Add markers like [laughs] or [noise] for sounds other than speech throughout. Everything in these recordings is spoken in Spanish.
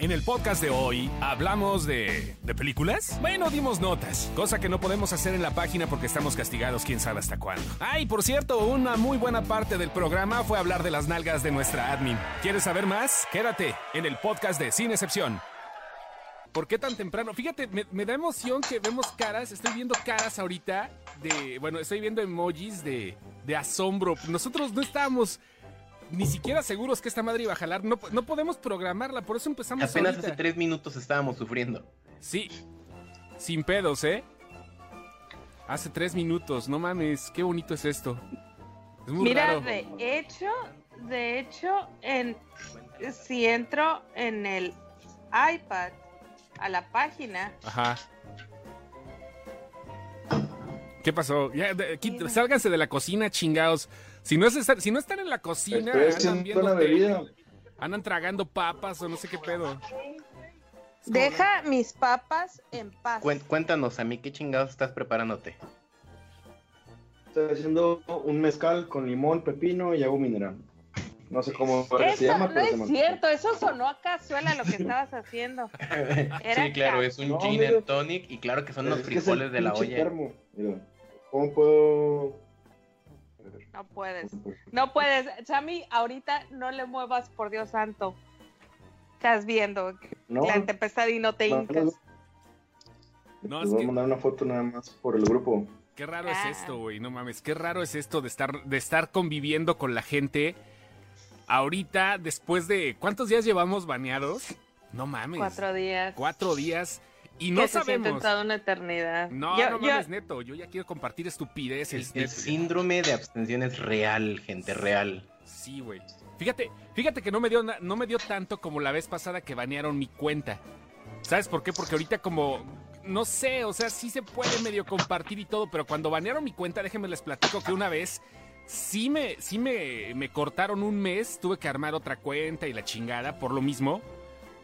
En el podcast de hoy hablamos de... ¿de películas? Bueno, dimos notas, cosa que no podemos hacer en la página porque estamos castigados quién sabe hasta cuándo. Ay, por cierto, una muy buena parte del programa fue hablar de las nalgas de nuestra admin. ¿Quieres saber más? Quédate en el podcast de Sin Excepción. ¿Por qué tan temprano? Fíjate, me, me da emoción que vemos caras, estoy viendo caras ahorita de... Bueno, estoy viendo emojis de, de asombro. Nosotros no estábamos ni siquiera seguros que esta madre iba a jalar. No, no podemos programarla, por eso empezamos Apenas ahorita. hace tres minutos estábamos sufriendo. Sí, sin pedos, ¿eh? Hace tres minutos, no mames, qué bonito es esto. Es muy Mira, raro. de hecho, de hecho, en, si entro en el iPad a la página, Ajá. ¿Qué pasó? Ya, de- sálganse de la cocina, chingados. Si no, es estar- si no están en la cocina, Estoy andan viendo una tele, bebida. andan tragando papas o no sé qué pedo. Deja mis papas en paz. Cuéntanos, a mí qué chingados estás preparándote. Estoy haciendo un mezcal con limón, pepino y agua mineral. No sé cómo se Eso llama, no pero se es cierto, eso sonó a cazuela lo que estabas haciendo. [laughs] Era sí, claro, es un No, gin and tonic y claro que son los frijoles de la olla. termo. Mira, ¿Cómo puedo...? No puedes, no puedes. Sammy, ahorita no le muevas, por Dios santo. Estás viendo No, la tempestad y no te no, hincas. no, les voy a que mandar una foto nada más por el grupo. qué raro Ah. es esto, güey. No mames, qué raro es esto de estar, de estar conviviendo con la gente ahorita, después de. ¿Cuántos días llevamos baneados? No mames. Cuatro días. Cuatro días. Y no que se sabemos. toda una eternidad. No, Yo- no yo- mames, neto. Yo ya quiero compartir El, estupideces. el neto. síndrome de abstención es real, gente, real. Sí, güey. Fíjate, fíjate que no me dio na- no me dio tanto como la vez pasada que banearon mi cuenta. ¿Sabes por qué? Porque ahorita como no sé, o sea, sí se puede medio compartir y todo, pero cuando banearon mi cuenta, déjenme les platico que una vez sí me sí me, me cortaron un mes, tuve que armar otra cuenta y la chingada por lo mismo.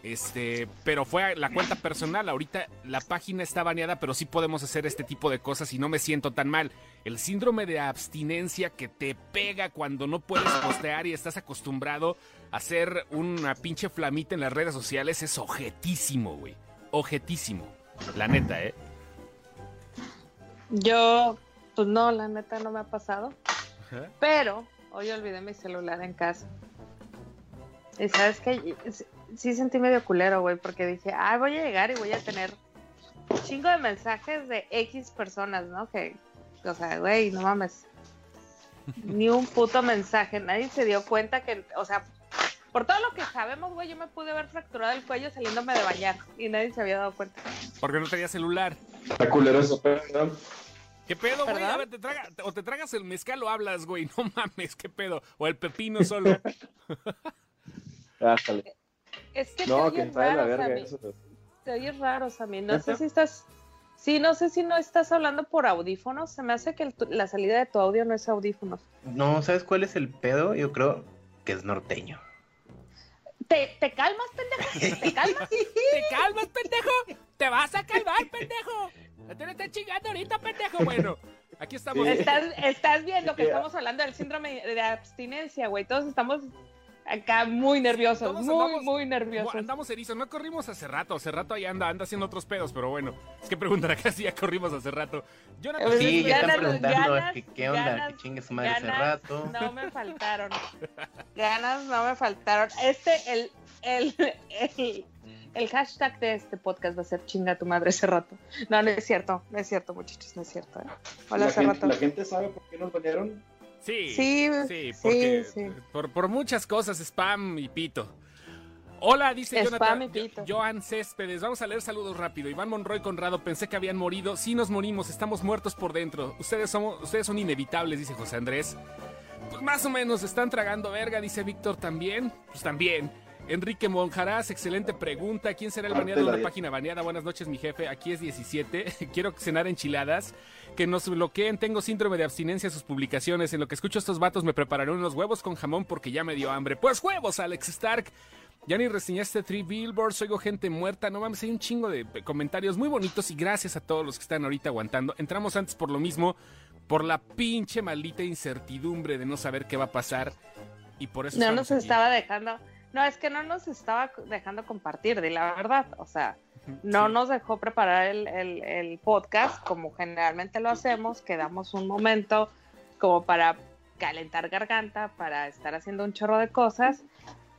Este, pero fue la cuenta personal. Ahorita la página está baneada, pero sí podemos hacer este tipo de cosas y no me siento tan mal. El síndrome de abstinencia que te pega cuando no puedes postear y estás acostumbrado a hacer una pinche flamita en las redes sociales es ojetísimo, güey. Ojetísimo. La neta, ¿eh? Yo, pues no, la neta no me ha pasado. Pero hoy olvidé mi celular en casa. Y sabes que sí sentí medio culero, güey, porque dije, ah, voy a llegar y voy a tener un chingo de mensajes de X personas, ¿no? Que, o sea, güey, no mames. Ni un puto mensaje. Nadie se dio cuenta que, o sea, por todo lo que sabemos, güey, yo me pude haber fracturado el cuello saliéndome de bañar y nadie se había dado cuenta. Porque no tenía celular. Está culero eso. ¿Qué pedo, güey? A ver, te traga- o te tragas el mezcal o hablas, güey. [laughs] No mames, ¿qué pedo? O el pepino solo. [laughs] Ájale. Es que No, te que oyes está de la raro, verga Sammy. eso. Te oyes raro, Sammy. No sé si estás. Sí, no sé si no estás hablando por audífonos. Se me hace que el la salida de tu audio no es audífonos. No, ¿sabes cuál es el pedo? Yo creo que es norteño. ¿Te, te calmas, pendejo? ¿Te calmas? [laughs] ¿Te calmas, pendejo? ¿Te vas a calmar, pendejo? Te estás chingando ahorita, pendejo. Bueno, aquí estamos. Sí. Estás, estás viendo que estamos hablando del síndrome de abstinencia, güey. Todos estamos acá muy nerviosos, Todos muy, andamos- muy nerviosos. Andamos erizos, no corrimos hace rato, hace rato ahí anda, anda haciendo otros pedos, pero bueno, es que preguntará que si ya corrimos hace rato. Jonathan, Pues, Sí, ya están preguntando ganas- que qué onda, ganas- que chingue su madre hace rato. No me faltaron. [laughs] Ganas no me faltaron. Este, el, el, el, el hashtag de este podcast va a ser chinga tu madre hace rato. No, no es cierto, no es cierto, muchachos, no es cierto. ¿eh? Hola, la, hace gente, rato. la gente sabe por qué nos banearon. Sí, Sí, sí, porque sí. Por, por muchas cosas, spam y pito. Hola, dice Spam Jonathan. y pito. Jo- Joan Céspedes. Vamos a leer saludos rápido. Iván Monroy Conrado, pensé que habían morido. Sí nos morimos, estamos muertos por dentro. Ustedes, somos, ustedes son inevitables, dice José Andrés. Pues más o menos, están tragando verga, dice Víctor también. Pues también. Enrique Monjarás, excelente pregunta. ¿Quién será el baneado de una la página baneada? Buenas noches, mi jefe. Aquí es 17. [laughs] Quiero cenar enchiladas. Que nos bloqueen. Tengo síndrome de abstinencia a sus publicaciones. En lo que escucho a estos vatos me prepararé unos huevos con jamón porque ya me dio hambre. Pues huevos, Alex Stark. Ya ni reseñaste Three Billboards, oigo gente muerta, no mames, hay un chingo de comentarios muy bonitos y gracias a todos los que están ahorita aguantando. Entramos antes por lo mismo, por la pinche maldita incertidumbre de no saber qué va a pasar y por eso No nos aquí. estaba dejando No, es que no nos estaba dejando compartir, de la verdad. O sea, no nos dejó preparar el, el- el podcast como generalmente lo hacemos, que damos un momento como para calentar garganta, para estar haciendo un chorro de cosas.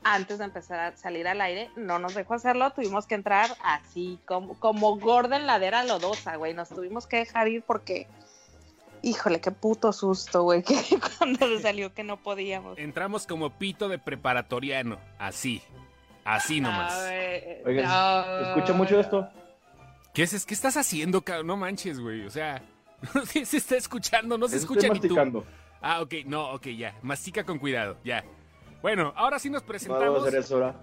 Antes de empezar a salir al aire, no nos dejó hacerlo, tuvimos que entrar así, como, como gorda en ladera lodosa, güey. Nos tuvimos que dejar ir porque, híjole, qué puto susto, güey, [laughs] que cuando le salió que no podíamos. Entramos como pito de preparatoriano, así. Así nomás. Ver, Oigan, no. ¿se escucha mucho esto? ¿Qué, es, ¿Qué estás haciendo, cabrón? No manches, güey. O sea, [laughs] no sé si se está escuchando, no se escucha ni tú. Ah, ok, no, ok, ya. Mastica con cuidado, ya. Bueno, ahora sí nos No debo presentamos. hacer eso ahora.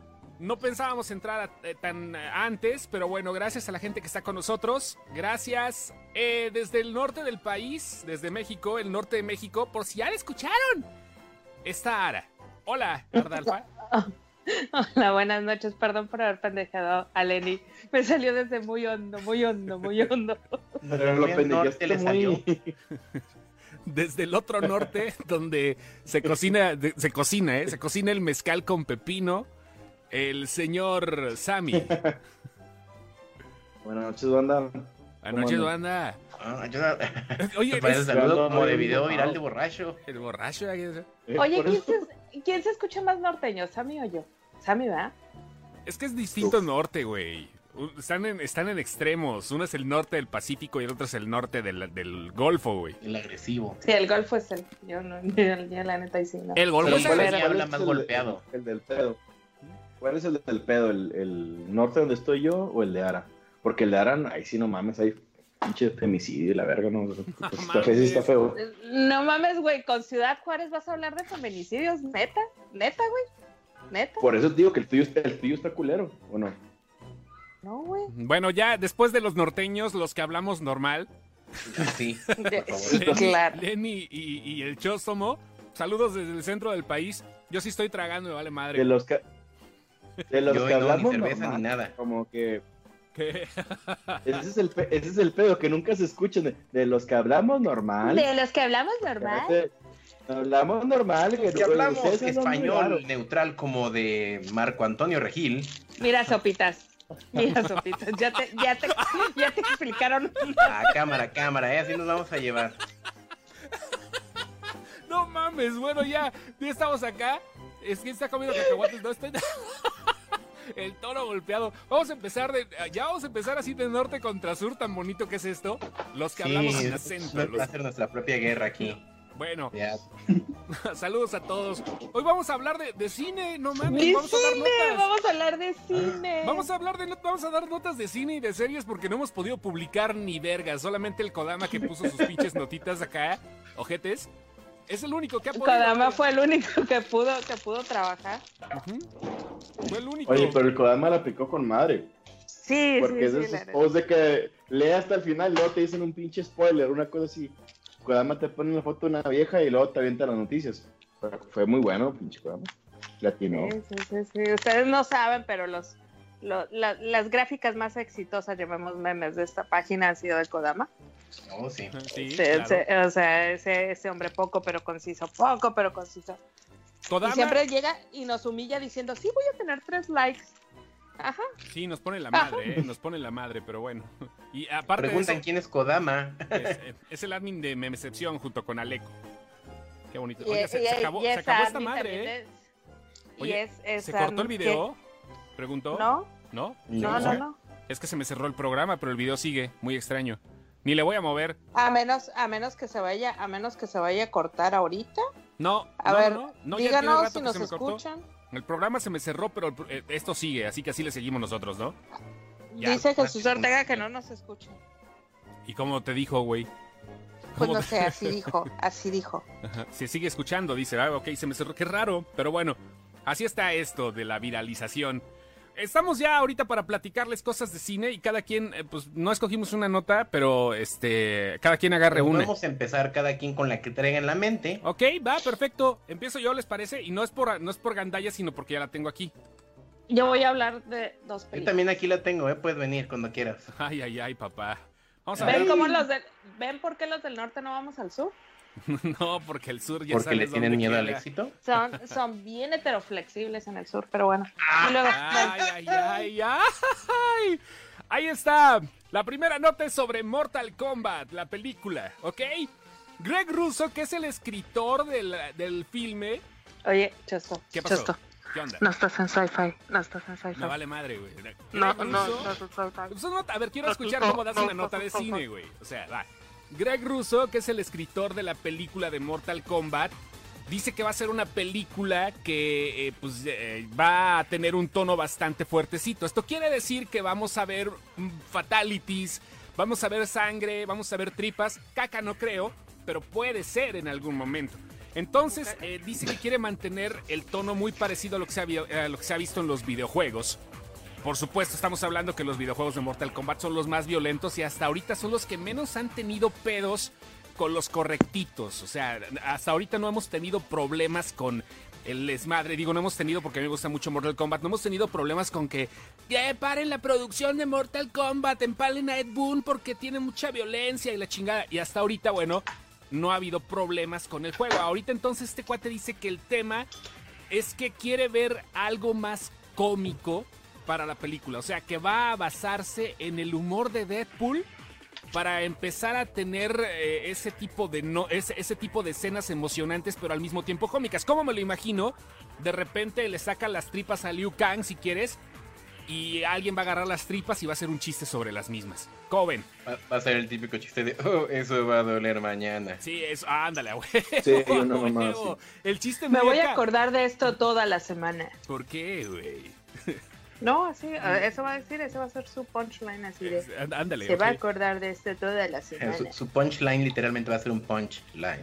No pensábamos entrar a- eh, tan eh, antes, pero bueno, gracias a la gente que está con nosotros. Gracias eh, desde el norte del país, desde México, el norte de México, por si ya la escucharon. Está Ara. Hola, Ardalfa. [laughs] Hola, buenas noches. Perdón por haber pendejado a Lenny. Me salió desde muy hondo, muy hondo, muy hondo. [laughs] Pero lo pendejaste le salió. [laughs] Desde el otro norte, donde se cocina, se cocina, ¿eh? Se cocina el mezcal con pepino. El señor Sammy. [laughs] Buenas noches, banda. Buenas noches, banda. [laughs] Oye, Parece eres saludo como de video viral de borracho. el borracho. ¿eh? Oye, ¿quién se, quién se escucha más norteño? ¿Sammy o yo? Sammy, ¿verdad? Es que es distinto Uf. norte, güey. Están en, están en extremos. Uno es el norte del Pacífico y el otro es el norte del, del Golfo, güey. El agresivo. Sí, el golfo es el. Yo, no, yo, [laughs] yo la neta, ahí sí, no. El Golfo es ¿cuál el- es? Pero- habla más el- golpeado. El, del pedo. ¿Cuál es el del pedo? ¿El, el norte donde estoy yo o el de Ara? Porque el de Ara, ahí sí no mames, hay pinche femicidio y la verga, ¿no? O sea, Está feo, sí está feo. No mames, güey, con Ciudad Juárez vas a hablar de feminicidios, neta, neta, güey, neta. Por eso te digo que el tuyo, el tuyo está culero, ¿o no? No, güey. Bueno, ya después de los norteños, los que hablamos normal, Sí. [laughs] De- favor. sí, claro. Lenny y, y el Chóstomo, saludos desde el centro del país. Yo sí estoy tragando, me vale De madre. los que, de los Yo que no, ni hablamos cerveza normal, ni nada. como que ¿Qué? ese es el, pe- ese es el pedo, que nunca se escuchan. De, de los que hablamos normal. De los que hablamos normal. Hablamos normal. Que hablamos español neutral como de Marco Antonio Regil. Mira, sopitas. Mira, sopitas. Ya te, ya te, ya te explicaron. A cámara, cámara, ¿eh? Así nos vamos a llevar. No mames, bueno, ya, ya estamos acá. Es que está comiendo cacahuates, no estoy. [laughs] El toro golpeado. Vamos a empezar de. Ya vamos a empezar así de norte contra sur, tan bonito que es esto. Los que hablamos en acento. va los- a ser nuestra propia guerra aquí. Bueno, Ya. [laughs] saludos a todos. Hoy vamos a hablar de, de cine, no mames, De vamos a dar cine, notas. vamos a hablar de cine. Vamos a hablar de vamos a dar notas de cine y de series porque no hemos podido publicar ni verga, solamente el Kodama que puso sus [laughs] pinches notitas acá, ojetes. Es el único que ha podido. Kodama fue el único que pudo, que pudo trabajar. Fue el único. Oye, pero el Kodama la picó con madre. Sí, Porque sí, es de sí. esos la neta. juegos de que lee hasta el final y luego te dicen un pinche spoiler, una cosa así. Kodama te pone la foto de una vieja y luego te avienta las noticias. Pero fue muy bueno, pinche Kodama. Latino. Sí, sí, sí, sí. Ustedes no saben, pero los, lo- la- las gráficas más exitosas, llamemos memes, de esta página han sido de Kodama. Oh, sí. Sí, claro. ese- o sea, ese, ese hombre poco pero conciso, poco pero conciso. Kodama, Y siempre llega y nos humilla diciendo, sí, voy a tener tres likes. Ajá. sí, nos pone la madre, eh, nos pone la madre, pero bueno. Y aparte de Preguntan eso, quién es Kodama. es, es el admin de Memecepción junto con Aleco. Qué bonito. Oye, se, y- se acabó, y se acabó esta madre, ¿eh? Oye, es, es ¿Se cortó el video? Preguntó. No, ¿No? no, no, no. Es que se me cerró el programa, pero el video sigue. Muy extraño. Ni le voy a mover. A menos, a menos que se vaya, a menos que se vaya a cortar ahorita. No, A no, ver, no, díganos si nos cortó. escuchan. El programa se me cerró, pero el eh, esto sigue, así que así le seguimos nosotros, ¿no? Ya, Dice Jesús Ortega que no nos escucha. ¿Y cómo te dijo, güey? Pues ¿Cómo no sé, así [laughs] dijo, así dijo. Ajá, Se sigue escuchando, dice, ah, ok, se me cerró, qué raro, pero bueno, así está esto de la viralización. Estamos ya ahorita para platicarles cosas de cine y cada quien, eh, pues no escogimos una nota, pero este, cada quien agarre una. Vamos a empezar cada quien con la que traiga en la mente. Ok, va, perfecto. Empiezo yo, ¿les parece? Y no es por, no es por gandalla, sino porque ya la tengo aquí. Yo voy a hablar de dos Yo películas. también aquí la tengo, ¿eh? Puedes venir cuando quieras. Ay, ay, ay, papá. Vamos a ¿Ven ver. cómo los del, ven por qué los del norte no vamos al sur? [laughs] no, porque el sur ya Porque sabes le tienen dónde miedo al éxito. Son, son bien heteroflexibles en el sur, pero bueno. Ah, Y luego, Ay, ay, ay, ay. Ahí está. La primera nota es sobre Mortal Kombat, la película, ¿ok? Greg Russo, que es el escritor del, del filme. oye, Chesto, ¿Qué pasó? Chesto, ¿Qué onda? no estás en sci-fi, no estás en sci-fi. Me vale madre, güey. No, no, no estás en sci-fi. Pues, no, a ver, quiero escuchar cómo das una nota de cine, güey. O sea, va. Greg Russo, que es el escritor de la película de Mortal Kombat, dice que va a ser una película que eh, pues, eh, va a tener un tono bastante fuertecito. Esto quiere decir que vamos a ver mm, fatalities, vamos a ver sangre, vamos a ver tripas. Caca no creo, pero puede ser en algún momento. Entonces, eh, dice que quiere mantener el tono muy parecido a lo que se ha, vi- a lo que se ha visto en los videojuegos. Por supuesto, estamos hablando que los videojuegos de Mortal Kombat son los más violentos y hasta ahorita son los que menos han tenido pedos con los correctitos. O sea, hasta ahorita no hemos tenido problemas con el desmadre. Digo, no hemos tenido, porque a mí me gusta mucho Mortal Kombat, no hemos tenido problemas con que "Ya, paren la producción de Mortal Kombat, empalen a Ed Boon porque tiene mucha violencia y la chingada. Y hasta ahorita, bueno, no ha habido problemas con el juego. Ahorita entonces este cuate dice que el tema es que quiere ver algo más cómico para la película. O sea, que va a basarse en el humor de Deadpool para empezar a tener eh, ese tipo de no, ese, ese tipo de escenas emocionantes, pero al mismo tiempo cómicas. ¿Cómo me lo imagino? De repente le saca las tripas a Liu Kang, si quieres, y alguien va a agarrar las tripas y va a hacer un chiste sobre las mismas. ¿Cómo ven? Va, va a ser el típico chiste de, oh, eso va a doler mañana. Sí, eso, ándale, a huevo, Sí, [laughs] a una mamada huevo. El chiste Me voy a acordar de esto toda la semana. ¿Por qué, güey? No, así, eso va a decir, eso va a ser su punchline así de. Ándale, Se va a acordar de esto toda la Eh, semana. Su, su punchline literalmente va a ser un punchline.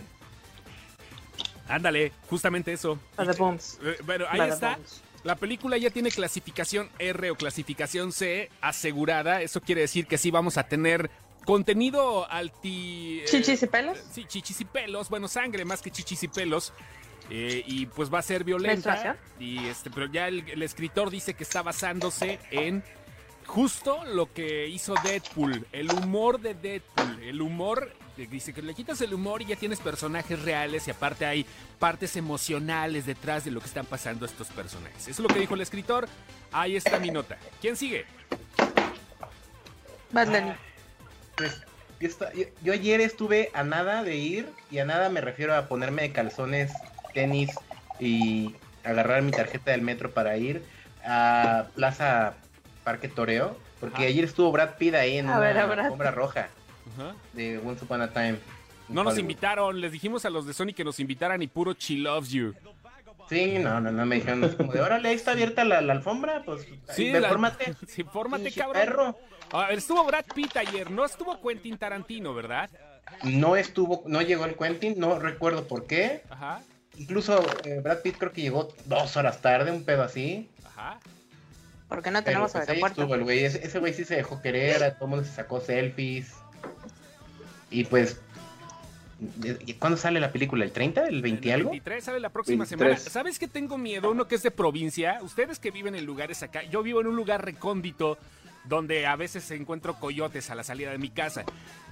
Ándale, justamente eso. Eh, Bueno, ahí está. La película ya tiene clasificación R o clasificación C asegurada. Eso quiere decir que sí vamos a tener contenido alti... eh, ¿Chichis y pelos? Sí, chichis y pelos. Bueno, sangre más que chichis y pelos. Eh, y pues va a ser violenta. Y este, pero ya el, el escritor dice que está basándose en justo lo que hizo Deadpool. El humor de Deadpool. El humor. eh, Dice que le quitas el humor y ya tienes personajes reales y aparte hay partes emocionales detrás de lo que están pasando estos personajes. Eso es lo que dijo el escritor. Ahí está mi nota. ¿Quién sigue? Bunny. Pues, yo, ayer estuve a nada de ir, y a nada me refiero a ponerme de calzones, tenis y agarrar mi tarjeta del metro para ir a Plaza Parque Toreo, porque Ajá. ayer estuvo Brad Pitt ahí en A una ver, alfombra roja Ajá. de Once Upon a Time. No nos invitaron, les dijimos a los de Sony que nos invitaran y puro She Loves You. Sí, no, no, no, me dijeron como de, órale, ahí está abierta la, la alfombra, pues, Sí, sí, la- fórmate. [laughs] Sí, fórmate, cabrón. perro. A ver, estuvo Brad Pitt ayer, no estuvo Quentin Tarantino, ¿verdad? No estuvo, no llegó el Quentin, no recuerdo por qué. Ajá, Incluso eh, Brad Pitt creo que llegó dos horas tarde, un pedo así. ajá. ¿Por qué no Pero tenemos pues ahí aeropuerto? estuvo el güey. Ese güey sí se dejó querer, a todo el mundo se sacó selfies. Y pues. ¿y ¿Cuándo sale la película? ¿El 30? ¿El 20 y El algo? 23 sale la próxima 23. semana. ¿Sabes qué tengo miedo? Uno que es de provincia. Ustedes que viven en lugares acá. Yo vivo en un lugar recóndito donde a veces encuentro coyotes a la salida de mi casa.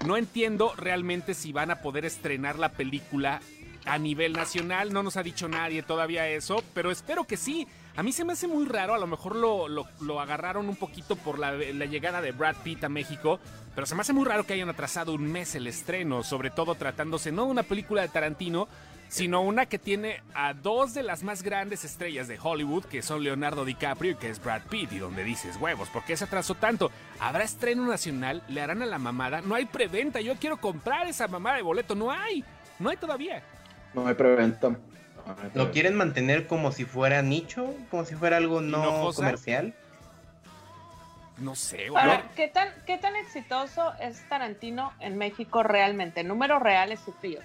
No entiendo realmente si van a poder estrenar la película a nivel nacional. No nos ha dicho nadie todavía eso, pero espero que sí. A mí se me hace muy raro, a lo mejor lo, lo- agarraron un poquito por la, la llegada de Brad Pitt a México, pero se me hace muy raro que hayan atrasado un mes el estreno, sobre todo tratándose no de una película de Tarantino, sino una que tiene a dos de las más grandes estrellas de Hollywood, que son Leonardo DiCaprio y que es Brad Pitt, y donde dices, huevos, ¿por qué se atrasó tanto? ¿Habrá estreno nacional? ¿Le harán a la mamada? No hay preventa, yo quiero comprar esa mamada de boleto, no hay, no hay todavía. No hay preventa. No ¿Lo quieren mantener como si fuera nicho? ¿Como si fuera algo no comercial? No sé, güey. Ahora, ¿qué tan, ¿qué tan exitoso es Tarantino en México realmente? Números reales y fríos.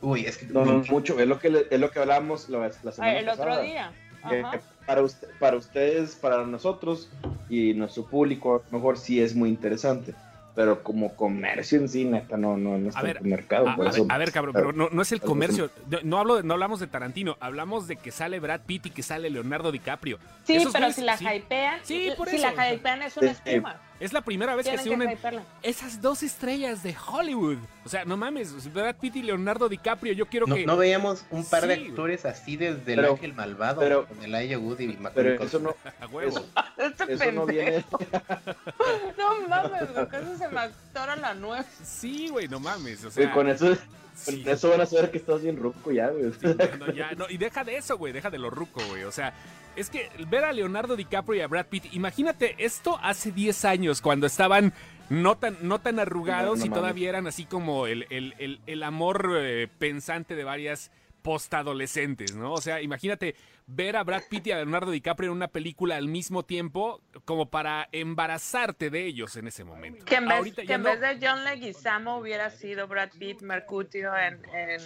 Uy, es que. No, no, mucho. Es lo que, le- es lo que hablábamos la, la Ah, semana el otro día. que Ajá. para, usted- para ustedes, para nosotros y nuestro público, a lo mejor sí es muy interesante. Pero como comercio en sí, neta, no, no, no está A ver, en el mercado. A, por a eso- ver, a ver, cabrón, pero- pero no, no es el comercio. No, no hablo de- no hablamos de Tarantino, hablamos de que sale Brad Pitt y que sale Leonardo DiCaprio. Sí, Esos pero güeyes, si la sí. hypean, Sí, por si eso. la hypean es una espuma. Es la primera vez que se unen esas dos estrellas de Hollywood. O sea, no mames, Brad Pitt y Leonardo DiCaprio, yo quiero No, que... no veíamos un par de Sí, actores así desde el ángel malvado pero- con el Aya Wood y Macaulay Pero eso no, [laughs] A huevo. eso, [laughs] Este eso no pendejo. viene. [laughs] No mames, güey, que eso se me actora la nueva. Sí, güey, no mames. O sea, con eso, sí. con eso van a saber que estás bien ruco ya, güey. No, ya, no, y deja de eso, güey, deja de lo ruco, güey. O sea, es que ver a Leonardo DiCaprio y a Brad Pitt, imagínate esto hace 10 años, cuando estaban no tan, no tan arrugados No, y todavía eran así como el, el- el- el amor eh, pensante de varias postadolescentes, ¿no? O sea, imagínate ver a Brad Pitt y a Leonardo DiCaprio en una película al mismo tiempo como para embarazarte de ellos en ese momento. Que en vez, Ahorita que en no. vez de John Leguizamo hubiera sido Brad Pitt, Mercutio en, en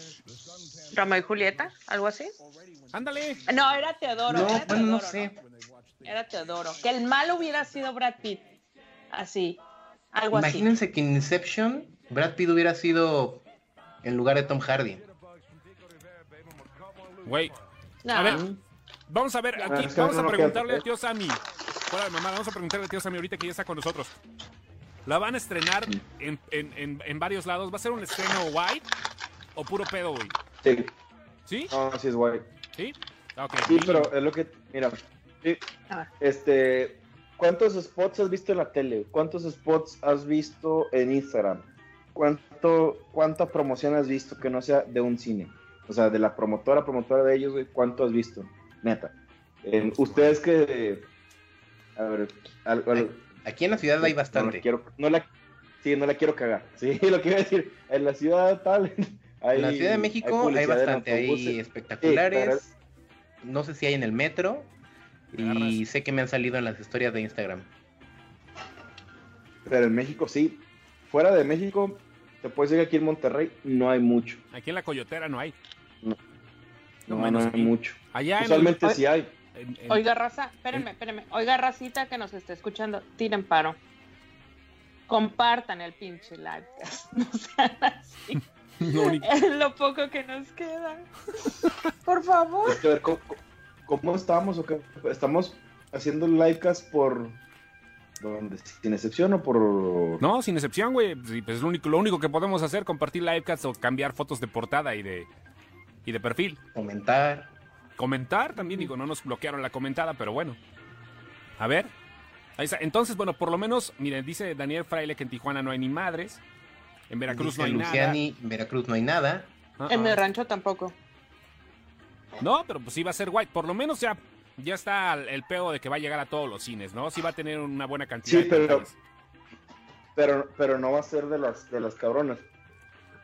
Romeo y Julieta, algo así. Ándale. No, era Teodoro. No, era bueno, no Teodoro, sé. Era Teodoro. Que el malo hubiera sido Brad Pitt. Así. Algo Imagínense que en Inception Brad Pitt hubiera sido en lugar de Tom Hardy. Güey. No. A ver, vamos a ver, aquí vamos a preguntarle al tío Sammy. Fuera de mamá, vamos a preguntarle al tío Sammy ahorita que ya está con nosotros. La van a estrenar en, en- en- en varios lados. ¿Va a ser un estreno white o puro pedo, güey? Sí, ¿Sí? no, sí es guay. ¿Sí? Ah. Sí, pero es lo que, mira, sí, este, ¿cuántos spots has visto en la tele? ¿Cuántos spots has visto en Instagram? ¿Cuánto, cuánta promoción has visto que no sea de un cine? O sea, de la promotora, promotora de ellos, güey, ¿cuánto has visto? Neta. Eh, ustedes que, a ver, al- al- Aquí en la ciudad hay No bastante. la quiero, no la, sí, no la quiero cagar. [laughs] Sí, lo que iba a decir, en la ciudad tal, [laughs] hay, En la Ciudad de México hay, bastante, hay espectaculares. No sé si hay en el metro. Y sé que me han salido en las historias de Instagram. Pero en México sí. Fuera de México, te puedes decir que aquí en Monterrey no hay mucho. Aquí en la coyotera no hay. No, No, no, menos hay mucho. Allá en el- Usualmente sí hay. Oiga, raza, espérenme, espérenme. Oiga, racita que nos esté escuchando, tiren paro. Compartan el pinche live. [laughs] No sean así. [laughs] no, ni- Es lo poco que nos queda. Por favor. Es que a ver, ¿cómo, cómo estamos? o qué? ¿Estamos haciendo livecast por... ¿Dónde? ¿Sin excepción o por...? No, sin excepción, güey. Sí, pues es lo único, lo único que podemos hacer, compartir livecasts o cambiar fotos de portada y de, y de perfil. Comentar. Comentar también, digo, no nos bloquearon la comentada, pero bueno. A ver. Ahí está. Entonces, bueno, por lo menos, miren, dice Daniel Fraile que en Tijuana no hay ni madres. En Veracruz Dice no hay Luciani, en Veracruz no hay nada. nada. En mi Ah, ah. rancho tampoco. No, pero pues sí va a ser white. Por lo menos ya, ya está el, pedo de que va a llegar a todos los cines, ¿no? Sí va a tener una buena cantidad Sí, de pero- pantallas. pero, pero no va a ser de las, de las cabronas.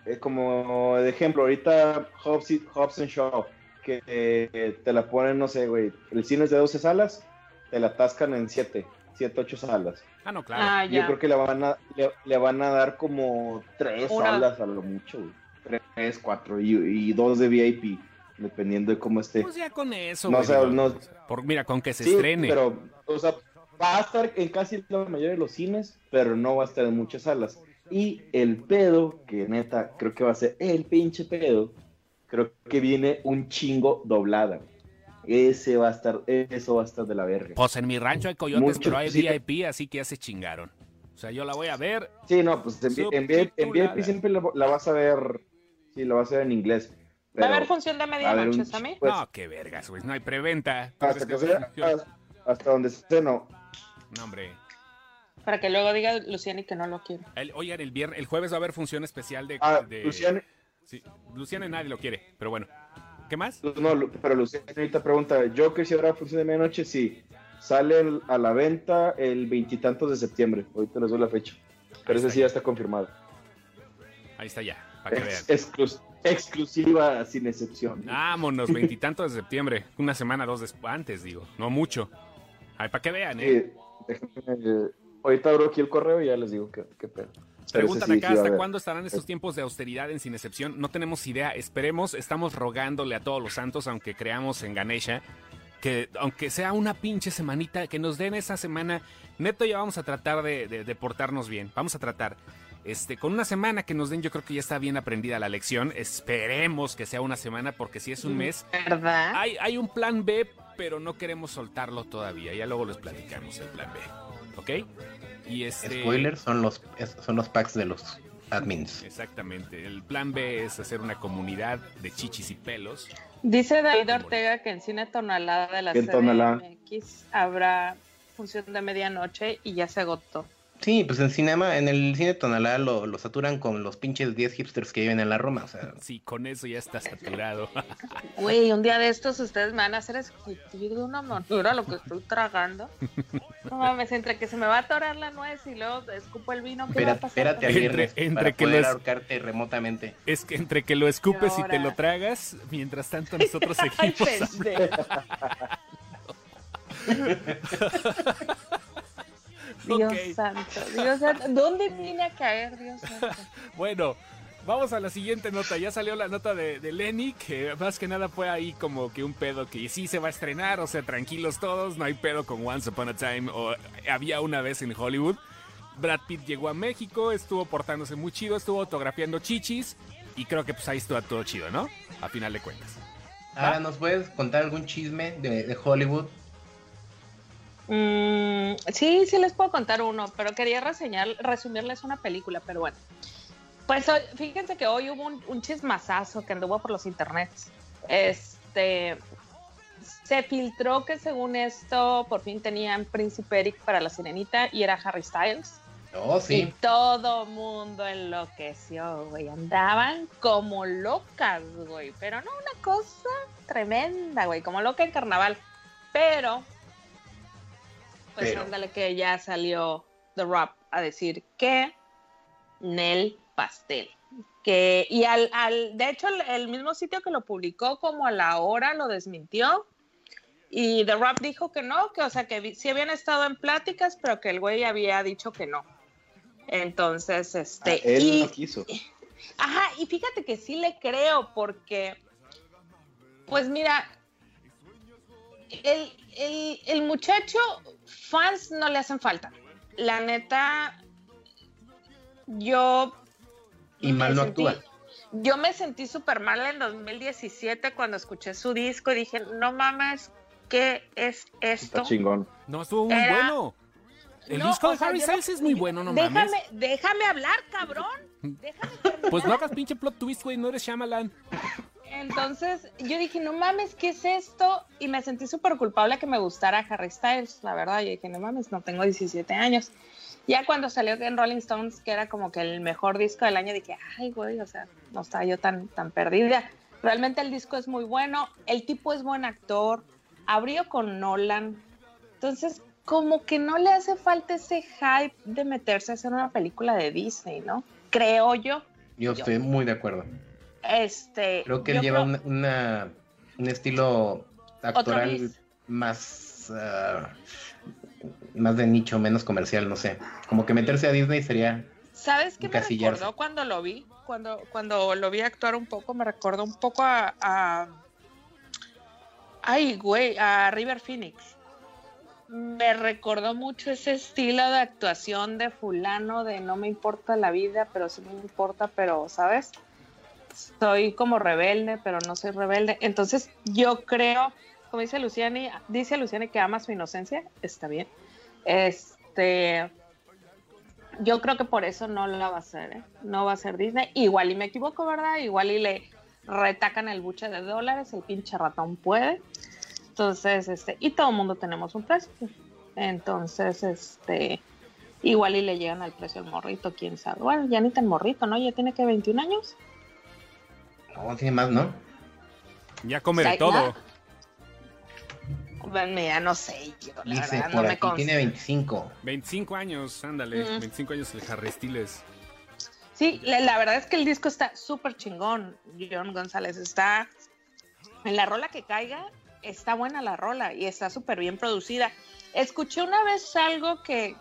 Eh, como de ejemplo, ahorita Hobbs, y- Hobbs and Shaw, que eh, te la ponen, no sé, güey, el cine es de 12 salas, te la atascan en 7, 7, 8 salas. Ah, no, claro. Ah, Yo creo que le van a, le, le van a dar como 3 Una. salas a lo mucho, güey. 3, 4 y, y 2 de VIP, dependiendo de cómo esté. Pues ya con eso, No, güey, o sea, no- por, mira, con que se Sí, estrene. pero, o sea, va a estar en casi la mayoría de los cines, pero no va a estar en muchas salas. Y el pedo, que neta, creo que va a ser el pinche pedo, creo que viene un chingo doblada. Ese va a estar, eso va a estar de la verga. Pues en mi rancho hay coyotes, Mucho, pero hay sí. VIP, así que ya se chingaron. O sea, yo la voy a ver. Sí, no, pues en, en, en. VIP siempre la, la vas a ver, sí, la vas a ver en inglés. ¿Va a pero haber función de medianoche, Sammy? pues, no, qué vergas, güey. No hay preventa. ¿Tú hasta, que sea- hasta, hasta donde esté, no. No, hombre. Para que luego diga Luciani que no lo quiere. El- oigan, el viernes, el jueves va a haber función especial de. Ah, de- Sí, Luciana nadie lo quiere, pero bueno. ¿Qué más? No, Lu- pero Luciano ahorita pregunta, Joker si habrá función de medianoche, sí. Sale el- a la venta el veintitantos de septiembre. Ahorita les doy la fecha. Pero ese sí ya está confirmado. Ahí está ya, para que vean. Ex- exclus- exclusiva sin excepción. Vámonos, [laughs] veintitantos de septiembre. Una semana, dos después, antes, digo. No mucho. Ay, para que vean, ¿eh? Sí, déjenme, eh, ahorita abro aquí el correo y ya les digo qué, qué pedo. Pero Preguntan sí, acá sí hasta cuándo estarán estos tiempos de austeridad en Sin Excepción. No tenemos idea. Esperemos, estamos rogándole a todos los santos, aunque creamos en Ganesha, que aunque sea una pinche semanita, que nos den esa semana. Neto, ya vamos a tratar de, de- de portarnos bien. Vamos a tratar. Este, con una semana que nos den, yo creo que ya está bien aprendida la lección. Esperemos que sea una semana, porque si es un mes, ¿Verdad? hay, hay un plan B, pero no queremos soltarlo todavía. Ya luego les platicamos el plan B. ¿Ok? Y este... Spoiler, son los, son los packs de los admins. Exactamente. El plan B es hacer una comunidad de chichis y pelos. Dice David Ortega que en Cine Tonalá de la. CDMX habrá función de medianoche y ya se agotó. Sí, pues en cinema, en el cine Tonalá lo, lo saturan con los pinches 10 hipsters que viven en la Roma. O sea, [laughs] Sí, con eso ya está saturado. [laughs] Güey, un día de estos ustedes me van a hacer escupir de una manera lo que estoy tragando. No mames, entre que se me va a atorar la nuez y luego escupo el vino, ¿qué va a pasar? espérate Entre- viernes entre para que poder los- ahorcarte remotamente. es que entre que lo escupes y te lo tragas, mientras tanto nosotros [laughs] Ay, seguimos. pendejo. Dios santo, Dios santo. ¿Dónde vine a caer, Dios santo? [laughs] Bueno, vamos a la siguiente nota. Ya salió la nota de, de Lenny, que más que nada fue ahí como que un pedo que sí se va a estrenar, o sea, tranquilos todos, no hay pedo con Once Upon a Time o había una vez en Hollywood. Brad Pitt llegó a México, estuvo portándose muy chido, estuvo autografiando chichis y creo que pues ahí estuvo todo chido, ¿no? A final de cuentas. Ahora, ¿nos puedes contar algún chisme de, de Hollywood? Mm, sí, sí les puedo contar uno, pero quería reseñar, resumirles una película, pero bueno. Pues hoy- fíjense que hoy hubo un, un chismazazo que anduvo por los internets. Este se filtró que según esto por fin tenían Príncipe Eric para la sirenita y era Harry Styles. Oh, Y sí. todo mundo enloqueció, güey. Andaban como locas, güey. Pero no una cosa tremenda, güey. Como loca en carnaval. Pero, pues Pero. ándale que ya salió The Rap a decir que Nel Pastel. Que, y al, al, de hecho, el, el mismo sitio que lo publicó, como a la hora, lo desmintió. Y The Rap dijo que no, que o sea, que sí habían estado en pláticas, pero que el güey había dicho que no. Entonces, Ah, este. él y, no quiso. [laughs] Ajá, y fíjate que sí le creo, porque, pues mira, el, el, el muchacho, fans no le hacen falta. La neta, yo. Y mal no actúa. Yo me sentí súper mal en 2017 cuando escuché su disco y dije, no mames, ¿qué es esto? Está chingón. No, estuvo muy Era- bueno. El No, disco de sea, Harry no- Styles es muy bueno, no déjame, mames. déjame hablar, cabrón. [laughs] Déjame terminar. Pues no hagas pinche plot twist, güey, no eres Shyamalan. Entonces yo dije, no mames, ¿qué es esto? Y me sentí súper culpable que me gustara Harry Styles, la verdad. Yo dije, no mames, no tengo 17 años. Ya cuando salió en Rolling Stones, que era como que el mejor disco del año, dije, ay, güey, o sea, no estaba yo tan, tan perdida. Realmente el disco es muy bueno, el tipo es buen actor, abrió con Nolan. Entonces, como que no le hace falta ese hype de meterse a hacer una película de Disney, ¿no? Creo yo. Yo estoy muy de acuerdo. Este, Creo que él lleva creo- una- un estilo actoral más, ah, más de nicho, menos comercial, no sé. Como que meterse a Disney sería... ¿Sabes qué me recordó cuando lo vi? Cuando, cuando lo vi actuar un poco, me recordó un poco a. a- ay, güey, a River Phoenix. Me recordó mucho ese estilo de actuación de fulano, de no me importa la vida, pero sí me importa, pero, ¿sabes? Soy como rebelde, pero no soy rebelde. Entonces, yo creo, como dice Luciani, dice Luciani que ama su inocencia, está bien. Este, yo creo que por eso no la va a hacer, ¿eh? No va a ser Disney. Igual y me equivoco, ¿verdad? Igual y le retacan el buche de dólares, el pinche ratón puede. Entonces, este, y todo el mundo tenemos un precio. Entonces, este, igual y le llegan al precio al morrito, quién sabe. Bueno, ya ni tan morrito, ¿no? Ya tiene que 21 años. No, tiene más, ¿no? Ya come de todo. Bueno, mira, no sé, yo la Dice verdad por no me consta. tiene 25. 25 años, ándale. Mm. 25 años el Harry Styles. Sí, la, la verdad es que el disco está súper chingón, John González. Está en la rola que caiga, está buena la rola y está súper bien producida. Escuché una vez algo que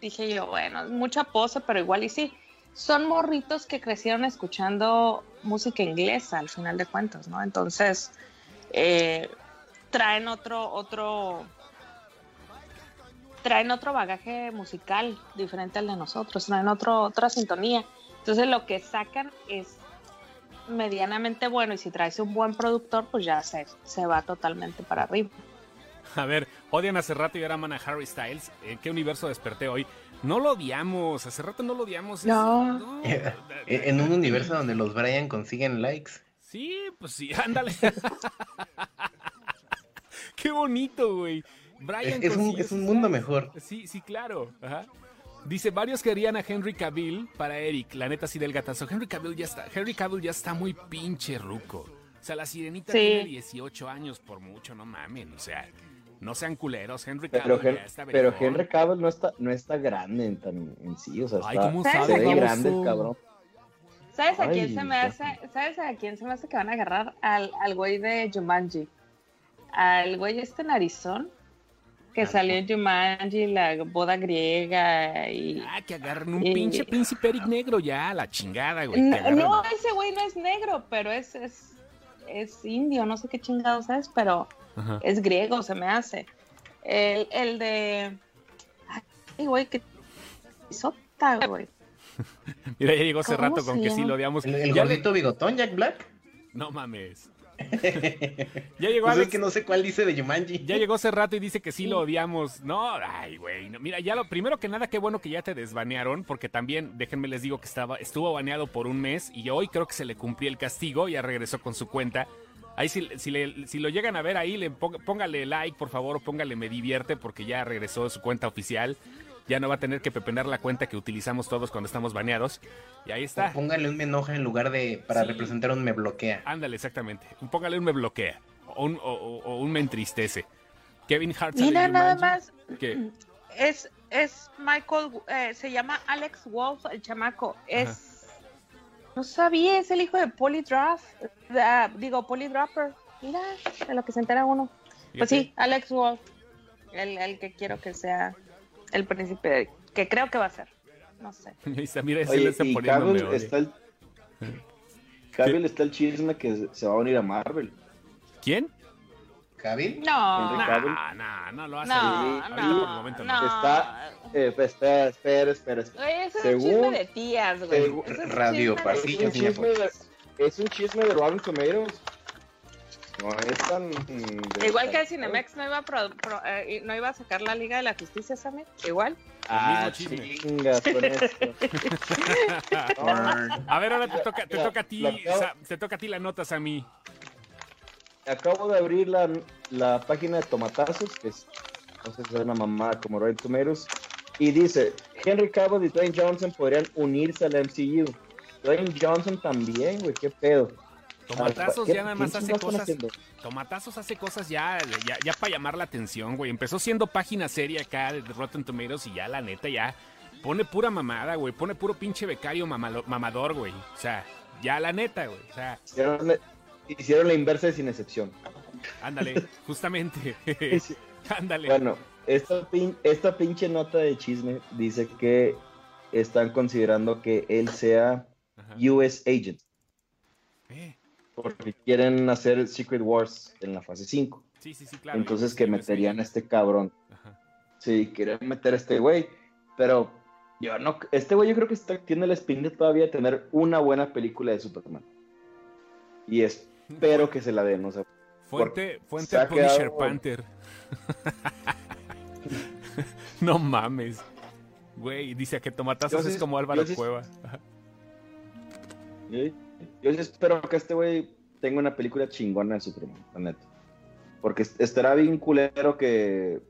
dije yo, bueno, es mucha pose, pero igual y sí. Son morritos que crecieron escuchando música inglesa, al final de cuentas, ¿no? Entonces, eh, traen otro, otro, traen otro bagaje musical diferente al de nosotros, traen otro, otra sintonía. Entonces lo que sacan es medianamente bueno y si traes un buen productor, pues ya se, se va totalmente para arriba. A ver, odian hace rato y ahora aman a Harry Styles. ¿En qué universo desperté hoy? No lo odiamos, hace rato no lo odiamos. es- No. [laughs] En un universo donde los Brian consiguen likes. Sí, pues sí, ándale. [laughs] qué bonito, güey. Brian Es, es un, es un mundo likes. mejor. Sí, sí, claro. Ajá. Dice, varios querían a Henry Cavill para Eric. La neta sí del gatazo. Henry Cavill ya está, Henry Cavill ya está muy pinche ruco. O sea, la sirenita Sí. tiene 18 años por mucho, no mamen. O sea, no sean culeros. Henry Cavill Pero, Hen- pero. Henry Cavill no está, no está grande en, tan- en sí, o sea, Ay, está, ¿cómo ¿Sabes se ve grande el cabrón. ¿Sabes a Ay, quién se me hace? ¿Sabes a quién se me hace que van a agarrar? Al, al güey de Jumanji. Al güey este narizón que salió en Jumanji, la boda griega y... Ah, que agarren un Y- pinche príncipe Eric negro ya, la chingada, güey. No, no, ese güey no es negro, pero es, es, es indio, no sé qué chingados es, pero Ajá. es griego, se me hace. El, el de... Ay, güey, que... Sota, güey. [laughs] Mira, ya llegó hace ¿Cómo rato con que sí lo odiamos. El, el Ya le- gordito bigotón, Jack Black. No mames. [laughs] Ya llegó Pues es Alex. que no sé cuál dice de Jumanji. Ya llegó hace rato y dice que sí lo odiamos. No, ay, güey. no. Mira, ya lo primero que nada, qué bueno que ya te desbanearon, porque también, déjenme les digo que estaba, estuvo baneado por un mes y hoy creo que se le cumplió el castigo, ya regresó con su cuenta. Ahí si, si, le- si lo llegan a ver ahí, le ponga- póngale like, por favor, o póngale me divierte, porque ya regresó de su cuenta oficial. Ya no va a tener que pepenar la cuenta que utilizamos todos cuando estamos baneados. Y ahí está. Póngale un me enoja en lugar de para Sí. representar un me bloquea. Ándale, exactamente. Póngale un me bloquea. O un, o- un me entristece. Kevin Hart Mira nada más, ¿Qué? es, es Michael, eh, se llama Alex Wolf, el chamaco. Es. No sabía, es el hijo de Polly Draft. ah, digo, Polly Dropper. Mira, de lo que se entera uno. Pues sí, Alex Wolf. El, el que quiero que sea el príncipe, de- que creo que va a ser. No sé. [laughs] Mira, ese Oye, y Cavill está el... [laughs] Cavill está el chisme que se va a unir a Marvel. ¿Quién? ¿Cavill? No, Cavill. no, no lo hace. no, Ahorita por el no, momento no. Está- Eh, pues, espera, espera, espera. espera. Eso es Según- un chisme de tías, güey. según- es un Radio Es Pasillo. de, es un chisme de Rotten Tomatoes. No es tan... Igual que el Cinemex no iba a, pro- pro- eh, no iba a sacar la Liga de la Justicia, ¿sabes? Igual. Ah, chingas con esto. [laughs] A ver, ahora te toca, te toca a ti, acabo- Sa- te toca a ti la notas a mí. Acabo de abrir la, la página de Tomatazos, que es, no sé si es una mamá como Rotten Tomatoes, y dice, Henry Cavill y Dwayne Johnson podrían unirse al MCU. Dwayne Johnson también, güey, qué pedo. Tomatazos ¿Qué- ya nada más hace cosas. haciendo? Tomatazos hace cosas ya, ya, ya para llamar la atención, güey. Empezó siendo página seria acá de Rotten Tomatoes y ya la neta ya pone pura mamada, güey. Pone puro pinche becario mamalo- mamador, güey. O sea, ya la neta, güey. O sea, Hicieron, hicieron la inversa de sin excepción. ándale, justamente. [laughs] ándale. Bueno, esta, pin- esta pinche nota de chisme dice que están considerando que él sea Ajá. US Agent, Eh, porque quieren hacer Secret Wars en la fase 5. sí, sí, sí, claro. Entonces que meterían a este cabrón. Ajá. Sí, quieren meter a este güey, pero yo no, este güey yo creo que está- tiene espinita todavía de tener una buena película de Superman. Y espero que se la den, o sea, Fuente, fuente se Punisher quedado- Panther. [laughs] no mames. Güey, dice que Tomatazos Yo es sí- como Álvaro yo sí- Cueva. Yo, yo sí espero que este güey tenga una película chingona de Superman, la neta. Porque est- estará bien culero que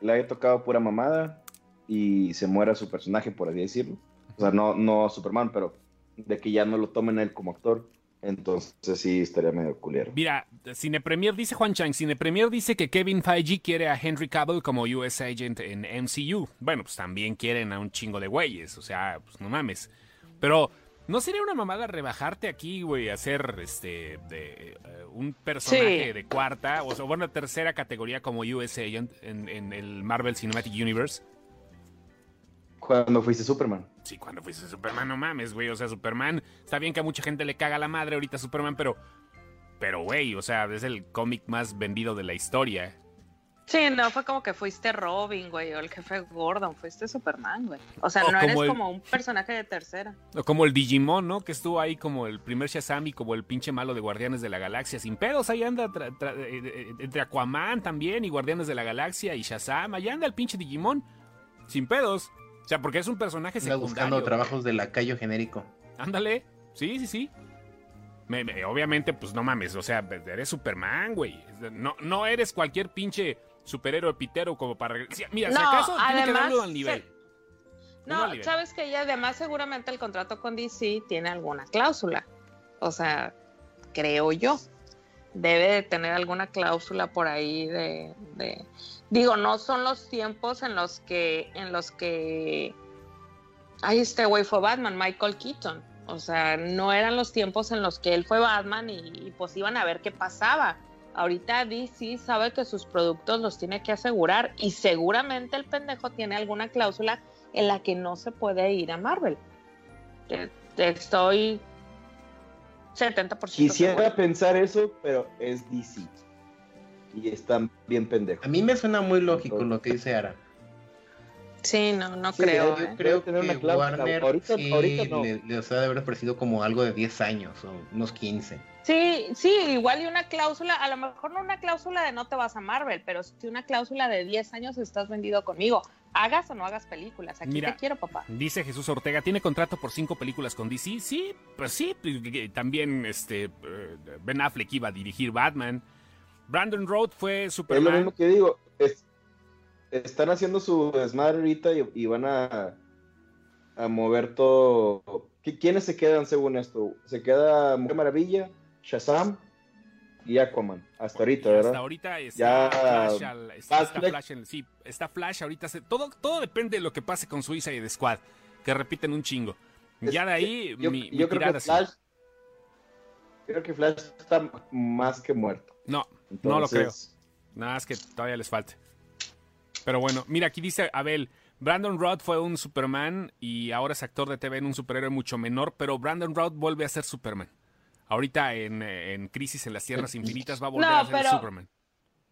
le haya tocado pura mamada y se muera su personaje, por así decirlo. O sea, no, no Superman, pero de que ya no lo tomen él como actor. Entonces sí estaría medio culero. Mira, Cine Premier dice Juan Chang, Cine Premier dice que Kevin Feige quiere a Henry Cavill como US Agent en MCU. Bueno, pues también quieren a un chingo de güeyes, o sea, pues no mames. Pero ¿no sería una mamada rebajarte aquí, güey, a ser este de eh, un personaje Sí. de cuarta o sea, bueno, tercera categoría como US Agent en, en el Marvel Cinematic Universe? Cuando fuiste Superman. Sí, cuando fuiste Superman, no mames, güey. O sea, Superman, está bien que a mucha gente le caga la madre ahorita Superman, pero. Pero, güey, o sea, es el cómic más vendido de la historia. Sí, no fue como que fuiste Robin, güey, o el jefe Gordon, fuiste Superman, güey. O sea, O no eres como el- como un personaje de tercera. O como el Digimon, ¿no? Que estuvo ahí como el primer Shazam y como el pinche malo de Guardianes de la Galaxia. Sin pedos, ahí anda tra- eh, eh, entre Aquaman también y Guardianes de la Galaxia y Shazam. Ahí anda el pinche Digimon. Sin pedos. O sea, porque es un personaje Anda buscando secundario. trabajos de lacayo genérico. Ándale. Sí, sí, sí. Me- me- obviamente, pues no mames. O sea, eres Superman, güey. No, no eres cualquier pinche superhéroe pitero como para... sí, mira, si No, acaso tiene que además, darlo al nivel. se- No, al nivel. sabes que ya además seguramente el contrato con DC tiene alguna cláusula. O sea, creo yo. Debe de tener alguna cláusula por ahí de, de- digo, no son los tiempos en los que en los que ay este güey fue Batman, Michael Keaton. O sea, no eran los tiempos en los que él fue Batman y, y pues iban a ver qué pasaba. Ahorita DC sabe que sus productos los tiene que asegurar y seguramente el pendejo tiene alguna cláusula en la que no se puede ir a Marvel. Estoy 70% Quisiera pensar eso, pero es DC. Y están bien pendejos. A mí me suena muy lógico lo que dice Ara. Sí, no, no Sí, creo. yo ¿eh? Creo tener que una cláusula. Warner Ahorita- sí ahorita no. le- les ha de haber ofrecido como algo de 10 años o unos 15. Sí, sí, igual y una cláusula, a lo mejor no una cláusula de no te vas a Marvel, pero sí una cláusula de 10 años estás vendido conmigo. Hagas o no hagas películas. Aquí Mira. te quiero, papá. Dice Jesús Ortega, ¿tiene contrato por cinco películas con DC? Sí, pues sí. pues, También este eh, Ben Affleck iba a dirigir Batman. Brandon Road fue Es lo Superman. mismo que digo. es- están haciendo su desmadre ahorita y, y van a, a mover todo. ¿Qui- ¿Quiénes se quedan según esto? Se queda Mujer Maravilla, Shazam y Aquaman. Hasta ahorita, Y ¿verdad? Hasta ahorita está Ya, Flash, al- está, está Batfleck. Flash en- sí, está Flash ahorita. se- todo, todo depende de lo que pase con Suicide Squad, que repiten un chingo. Ya de ahí, Yo, mi, mi yo creo tirada que. Flash. Creo que Flash está más que muerto. No, No lo Entonces, Nada más que todavía les falta. Pero bueno, mira, aquí dice Abel, Brandon Roth fue un Superman y ahora es actor de TV en un superhéroe mucho menor, pero Brandon Roth vuelve a ser Superman. Ahorita en, eh, en Crisis en las Tierras [laughs] Infinitas va a volver No, a ser pero- Superman.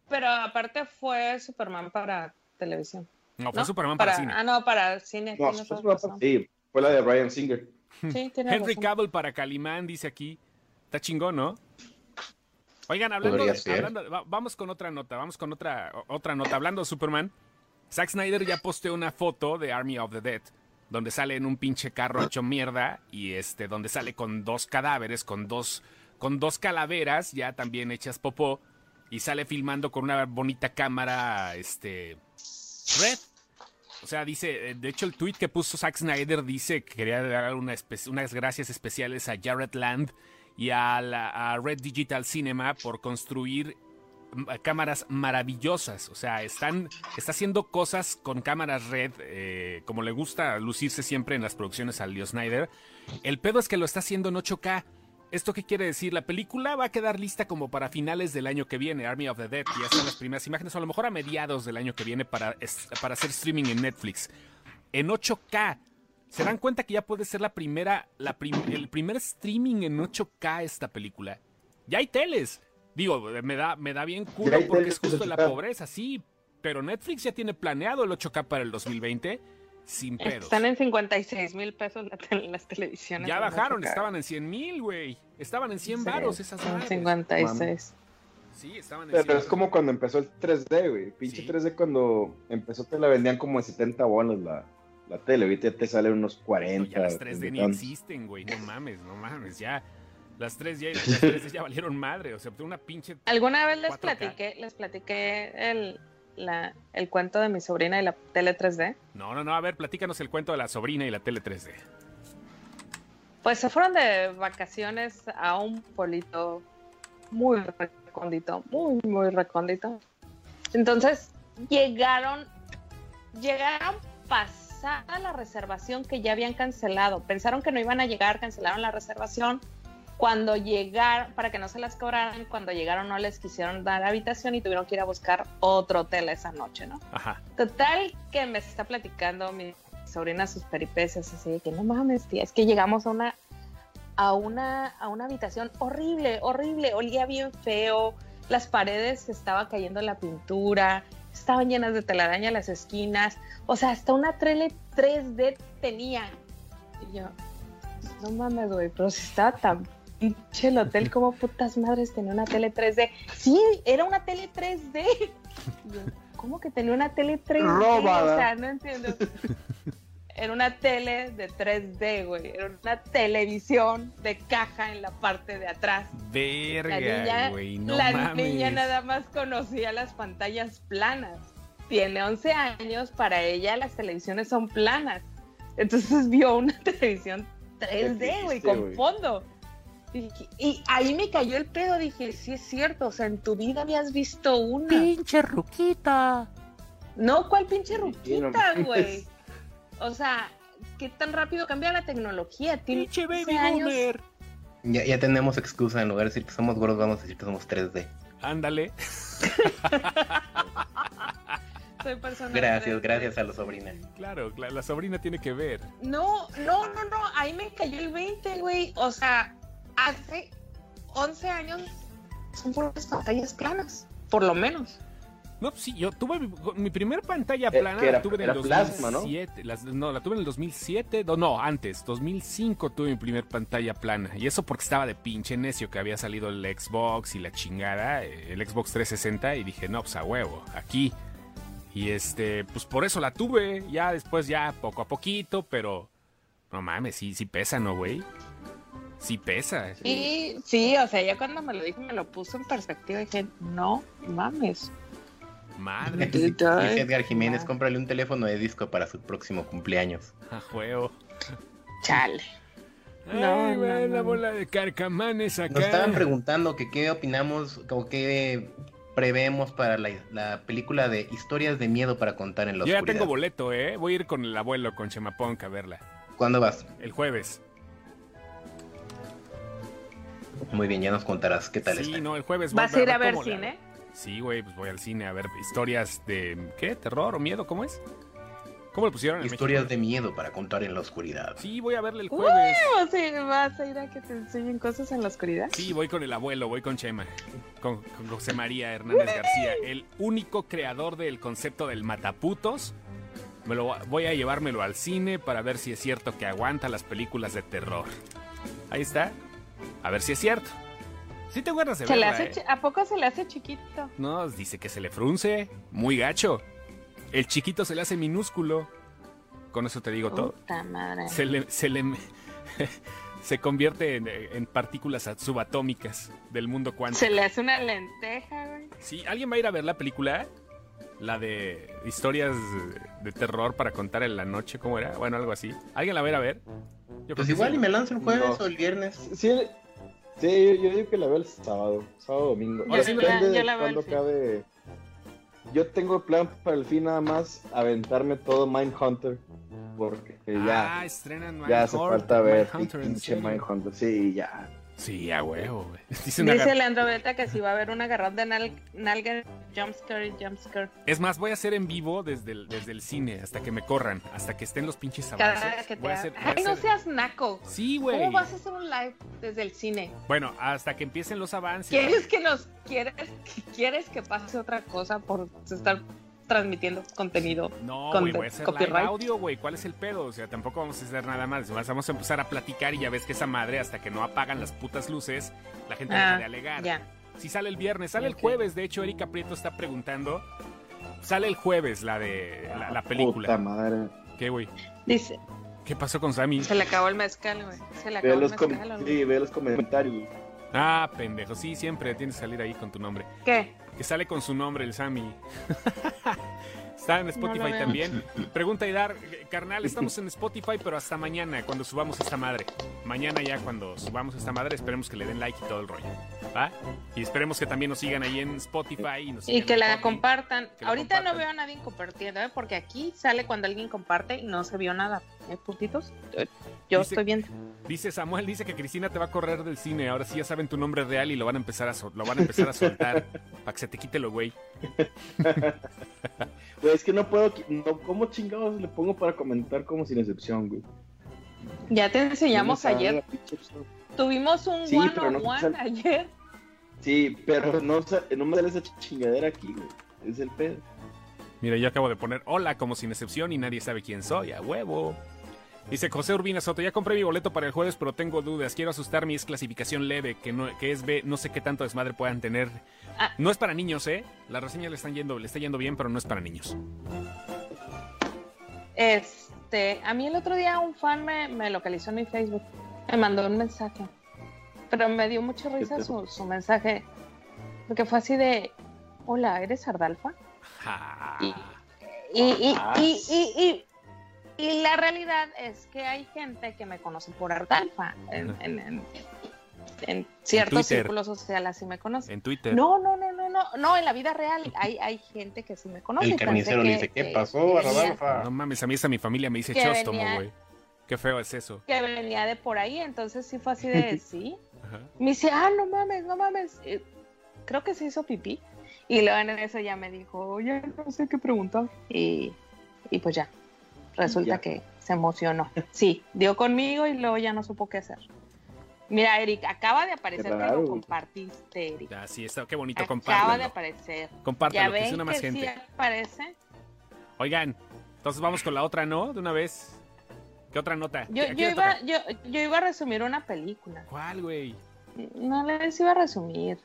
Pero aparte fue Superman para televisión. No, fue ¿no? Superman para, cine. Ah, no, para cine. No, toda razón. sí, fue la de Ryan Singer. Sí, Henry razón. Cavill para Calimán, dice aquí. Está chingón, ¿no? Oigan, hablando, de- hablando- va- vamos con otra nota, vamos con otra, otra nota. Hablando de Superman, Zack Snyder ya posteó una foto de Army of the Dead, donde sale en un pinche carro hecho mierda y este, donde sale con dos cadáveres, con dos, con dos calaveras ya también hechas popó y sale filmando con una bonita cámara, este, red. O sea, dice, eh, de hecho el tweet que puso Zack Snyder dice que quería dar una unas gracias especiales a Jared Land y a, la- Red Digital Cinema por construir mm, cámaras maravillosas. O sea, están, está haciendo cosas con cámaras red, eh, como le gusta lucirse siempre en las producciones al Leo Snyder. El pedo es que lo está haciendo en 8K. ¿Esto qué quiere decir? La película va a quedar lista como para finales del año que viene, Army of the Dead. Ya están las primeras imágenes, o a lo mejor a mediados del año que viene para, para hacer streaming en Netflix. En 8K. ¿Se dan cuenta que ya puede ser la primera, la prim- el primer streaming en 8K esta película? Ya hay teles. Digo, me da, me da bien culo porque es justo la 8K. pobreza, sí. Pero Netflix ya tiene planeado el 8K para el 2020 sin pedos. Están en 56 mil pesos la las televisiones. Ya bajaron, 8K. estaban en 100 mil, güey. Estaban en 100 Sí, varos esas en madres. 56. Sí, estaban en Pero 100. es como cuando empezó el 3D, güey. Pinche Sí. 3D cuando empezó te la vendían como en 70 bolas la, la tele. Ahorita te salen unos 40. No, ya las 3D ni existen, güey. No mames, no mames. Ya. Las 3D, ya, las 3D ya valieron madre. O sea, una pinche. Alguna vez les 4K. platiqué, les platiqué el, la- el cuento de mi sobrina y la tele 3D. No, no, no. A ver, platícanos el cuento de la sobrina y la tele 3D. Pues se fueron de vacaciones a un pueblito muy recóndito, muy, muy recóndito. Entonces llegaron, llegaron pasada la reservación que ya habían cancelado. Pensaron que no iban a llegar, cancelaron la reservación. Cuando llegaron, para que no se las cobraran, cuando llegaron no les quisieron dar habitación y tuvieron que ir a buscar otro hotel esa noche, ¿no? Ajá. Total que me está platicando mi sobrina sus peripecias, así de que no mames, tía, es que llegamos a una a una a una habitación horrible, horrible, olía bien feo, las paredes se estaba cayendo la pintura, estaban llenas de telaraña las esquinas, o sea, hasta una tele 3D tenía. Y yo, no mames, güey, pero si estaba tan pinche el hotel, como putas madres tenía una tele 3D? Sí, era una tele 3D. [laughs] Y yo, ¿Cómo que tenía una tele 3D? Róbala. O sea, no entiendo. Era una tele de 3D, güey. Era una televisión de caja en la parte de atrás. La Verga, niña, güey, no la mames. niña nada más conocía las pantallas planas. Tiene 11 años, para ella las televisiones son planas. Entonces vio una [laughs] televisión 3D, güey, con fondo. Y, y ahí me cayó el pedo, dije, sí es cierto, o sea, en tu vida habías visto una. Pinche ruquita. No, ¿cuál pinche Sí, no ruquita, güey? O sea, ¿qué tan rápido cambia la tecnología? Pinche 11 baby años. boomer. Ya, ya tenemos excusa, en lugar de decir que somos gordos, vamos a decir que somos 3D. Ándale. Soy persona Gracias, 3D. gracias a la sobrina. Claro, la, la sobrina tiene que ver. No, no, no, no, ahí me cayó el 20, güey. O sea, hace 11 años son puras pantallas planas, por lo menos. No, pues sí, yo tuve mi, mi primer pantalla Eh, plana, era- la tuve en el era plasma, ¿no? 2007. las- ¿no? la tuve en el 2007, no, no, antes, 2005 tuve mi primer pantalla plana. Y eso porque estaba de pinche necio que había salido el Xbox y la chingada, eh, el Xbox 360, y dije, no, pues a huevo, aquí. Y este, pues por eso la tuve, ya después ya poco a poquito, pero no mames, sí, sí pesa, ¿no, güey? Sí pesa. Y sí, o sea, ya cuando me lo dijo, me lo puso en perspectiva y dije, no mames. Madre, [laughs] Dice Edgar Jiménez, madre. cómprale un teléfono de disco para su próximo cumpleaños. a huevo. Chale. Ay, No, güey, no, la bola de carcamanes acá. Nos estaban preguntando que qué opinamos o qué prevemos para la, la película de historias de miedo para contar en la Yo ya tengo boleto, ¿eh? Voy a ir con el abuelo, con Chemapunk a verla. ¿Cuándo vas? El jueves. Muy bien, ya nos contarás qué tal Sí, está. no, el jueves. ¿Vas a ir a ver cine? Sí, güey, pues voy al cine a ver historias de... ¿Qué? ¿Terror o miedo? ¿Cómo es? ¿Cómo le pusieron en Historias México? de miedo para contar en la oscuridad. Sí, voy a verle el jueves. ¿Vas a, vas a ir a que te enseñen cosas en la oscuridad? Sí, voy con el abuelo, voy con Chema. Con, con José María Hernández García, el único creador del concepto del mataputos. Me lo, voy a llevármelo al cine para ver si es cierto que aguanta las películas de terror. Ahí está. A ver si es cierto. Sí te acuerdas de Se le hace ¿eh? chi- ¿A poco se le hace chiquito? No, dice que se le frunce. Muy gacho. El chiquito se le hace minúsculo. Con eso te digo todo. Madre. Se le, se le [laughs] se convierte en, en partículas subatómicas del mundo cuántico. Se le hace una lenteja, güey. Sí, ¿alguien va a ir a ver la película? La de historias de terror para contar en la noche, ¿cómo era? Bueno, algo así. ¿Alguien la va a ir a ver? Yo Pues igual sí. y me lanzo el jueves No. o el viernes. Sí, sí, yo, yo digo que la veo el sábado, sábado domingo. Yo depende yo de la veo cuándo fin. cabe. Yo tengo plan para el fin nada más aventarme todo Mindhunter. Porque ya, Ah, estrenan ya hace Mindhunter, falta ver Mindhunter. Mindhunter. Sí, ya. Sí, a huevo, güey. [laughs] Dice una Leandro Beta que si va a haber un agarrón de nal nalga, jumpscare y jumpscare. Es más, voy a hacer en vivo desde el, desde el cine hasta que me corran, hasta que estén los pinches Cada avances. que te Voy a ha- hacer- voy a Ay, no seas naco. Sí, güey. ¿Cómo vas a hacer un live desde el cine? Bueno, hasta que empiecen los avances. ¿Quieres que nos quieres quieres que pase otra cosa por estar transmitiendo contenido? No, con güey, voy a hacer live copyright? audio, güey. ¿Cuál es el pedo? O sea, tampoco vamos a hacer nada más. Vamos a empezar a platicar y ya ves que esa madre, hasta que no apagan las putas luces, la gente deja Ah, de alegar. Ya. Si sale el viernes, sale el jueves. De hecho, Erika Prieto está preguntando. Sale el jueves la de la, la película. Puta madre. ¿Qué, güey? Dice, ¿Qué pasó con Sammy? se le acabó el mezcal, güey. Se le Ve acabó el mezcal. ¿o no? sí, ve los comentarios. Ah, pendejo. Sí, siempre tienes que salir ahí con tu nombre. ¿Qué? Que sale con su nombre el Sammy. [laughs] Está en Spotify No también. Pregunta Idar, carnal, [laughs] estamos en Spotify, pero hasta mañana, cuando subamos esta madre. Mañana ya cuando subamos esta madre, esperemos que le den like y todo el rollo. ¿Va? Y esperemos que también nos sigan ahí en Spotify. Y, nos Y que la compartan. Que Ahorita no veo a nadie compartiendo, ¿eh? Porque aquí sale cuando alguien comparte y no se vio nada. ¿Eh, puntitos? Yo Dice- estoy viendo. Dice Samuel, dice que Cristina te va a correr del cine. Ahora sí ya saben tu nombre real y lo van a empezar a, lo van a, empezar a [laughs] soltar para que se te quite lo güey. [laughs] Güey, es que no puedo. No, ¿Cómo chingados le pongo para comentar como sin excepción, güey? Ya te enseñamos ayer. Tuvimos un Sí, one no on one sale- ayer. Sí, pero no, no me sale esa chingadera aquí, güey. Es el pedo. Mira, yo acabo de poner hola como sin excepción y nadie sabe quién soy, a huevo. Dice José Urbina Soto, ya compré mi boleto para el jueves, pero tengo dudas. Quiero asustarme, es clasificación leve, que, no, que es B, no sé qué tanto desmadre puedan tener. Ah. No es para niños, ¿eh? La reseña le, están yendo, le está yendo bien, pero no es para niños. Este, a mí el otro día un fan me, me localizó en mi Facebook, me mandó un mensaje, pero me dio mucha risa su, su mensaje, porque fue así de, hola, ¿eres Ardalfa? Ja. Y- Y, y, Ah. y, y, la realidad es que hay gente que me conoce por Ardalfa, en, en, en- en ciertos círculos sociales así me conocen. En Twitter. No, no, no, no, no, no, en la vida real hay, hay gente que sí me conoce. El carnicero le dice, ¿qué que- pasó, Rodolfa? No mames, a mí esa mi familia me dice chóstomo, güey. Qué feo es eso. que venía de por ahí, entonces sí fue así de [laughs] sí. Ajá. Me dice, ah, no mames, no mames. Eh, Creo que se hizo pipí. Y luego en eso ya me dijo, ya no sé qué preguntar. Y, y pues ya, resulta Ya. que se emocionó. Sí, dio conmigo y luego ya no supo qué hacer. Mira, Eric, acaba de aparecer, que lo compartiste, Eric. Ya, sí, está, qué bonito, Acaba de compártelo. aparecer. Compártelo, que sea una más que gente. sí aparece. Oigan, entonces vamos con la otra, ¿no? De una vez. ¿Qué otra nota? Yo, ¿A quién yo, iba, yo, yo iba a resumir una película. ¿Cuál, güey? No les iba a resumir.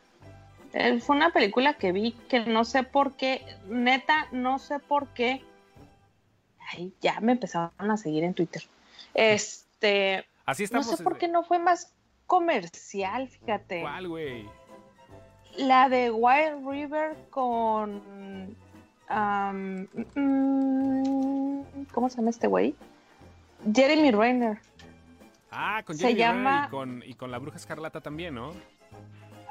Eh, Fue una película que vi que no sé por qué, neta, no sé por qué. Ay, ya me empezaron a seguir en Twitter. Este, Así no estamos. sé por qué no fue más comercial, fíjate. ¿Cuál, güey? La de Wild River con. mm, ¿Cómo se llama este güey? Jeremy Renner. Ah, con Se Jeremy Renner llama- y con, y con la bruja escarlata también, ¿no?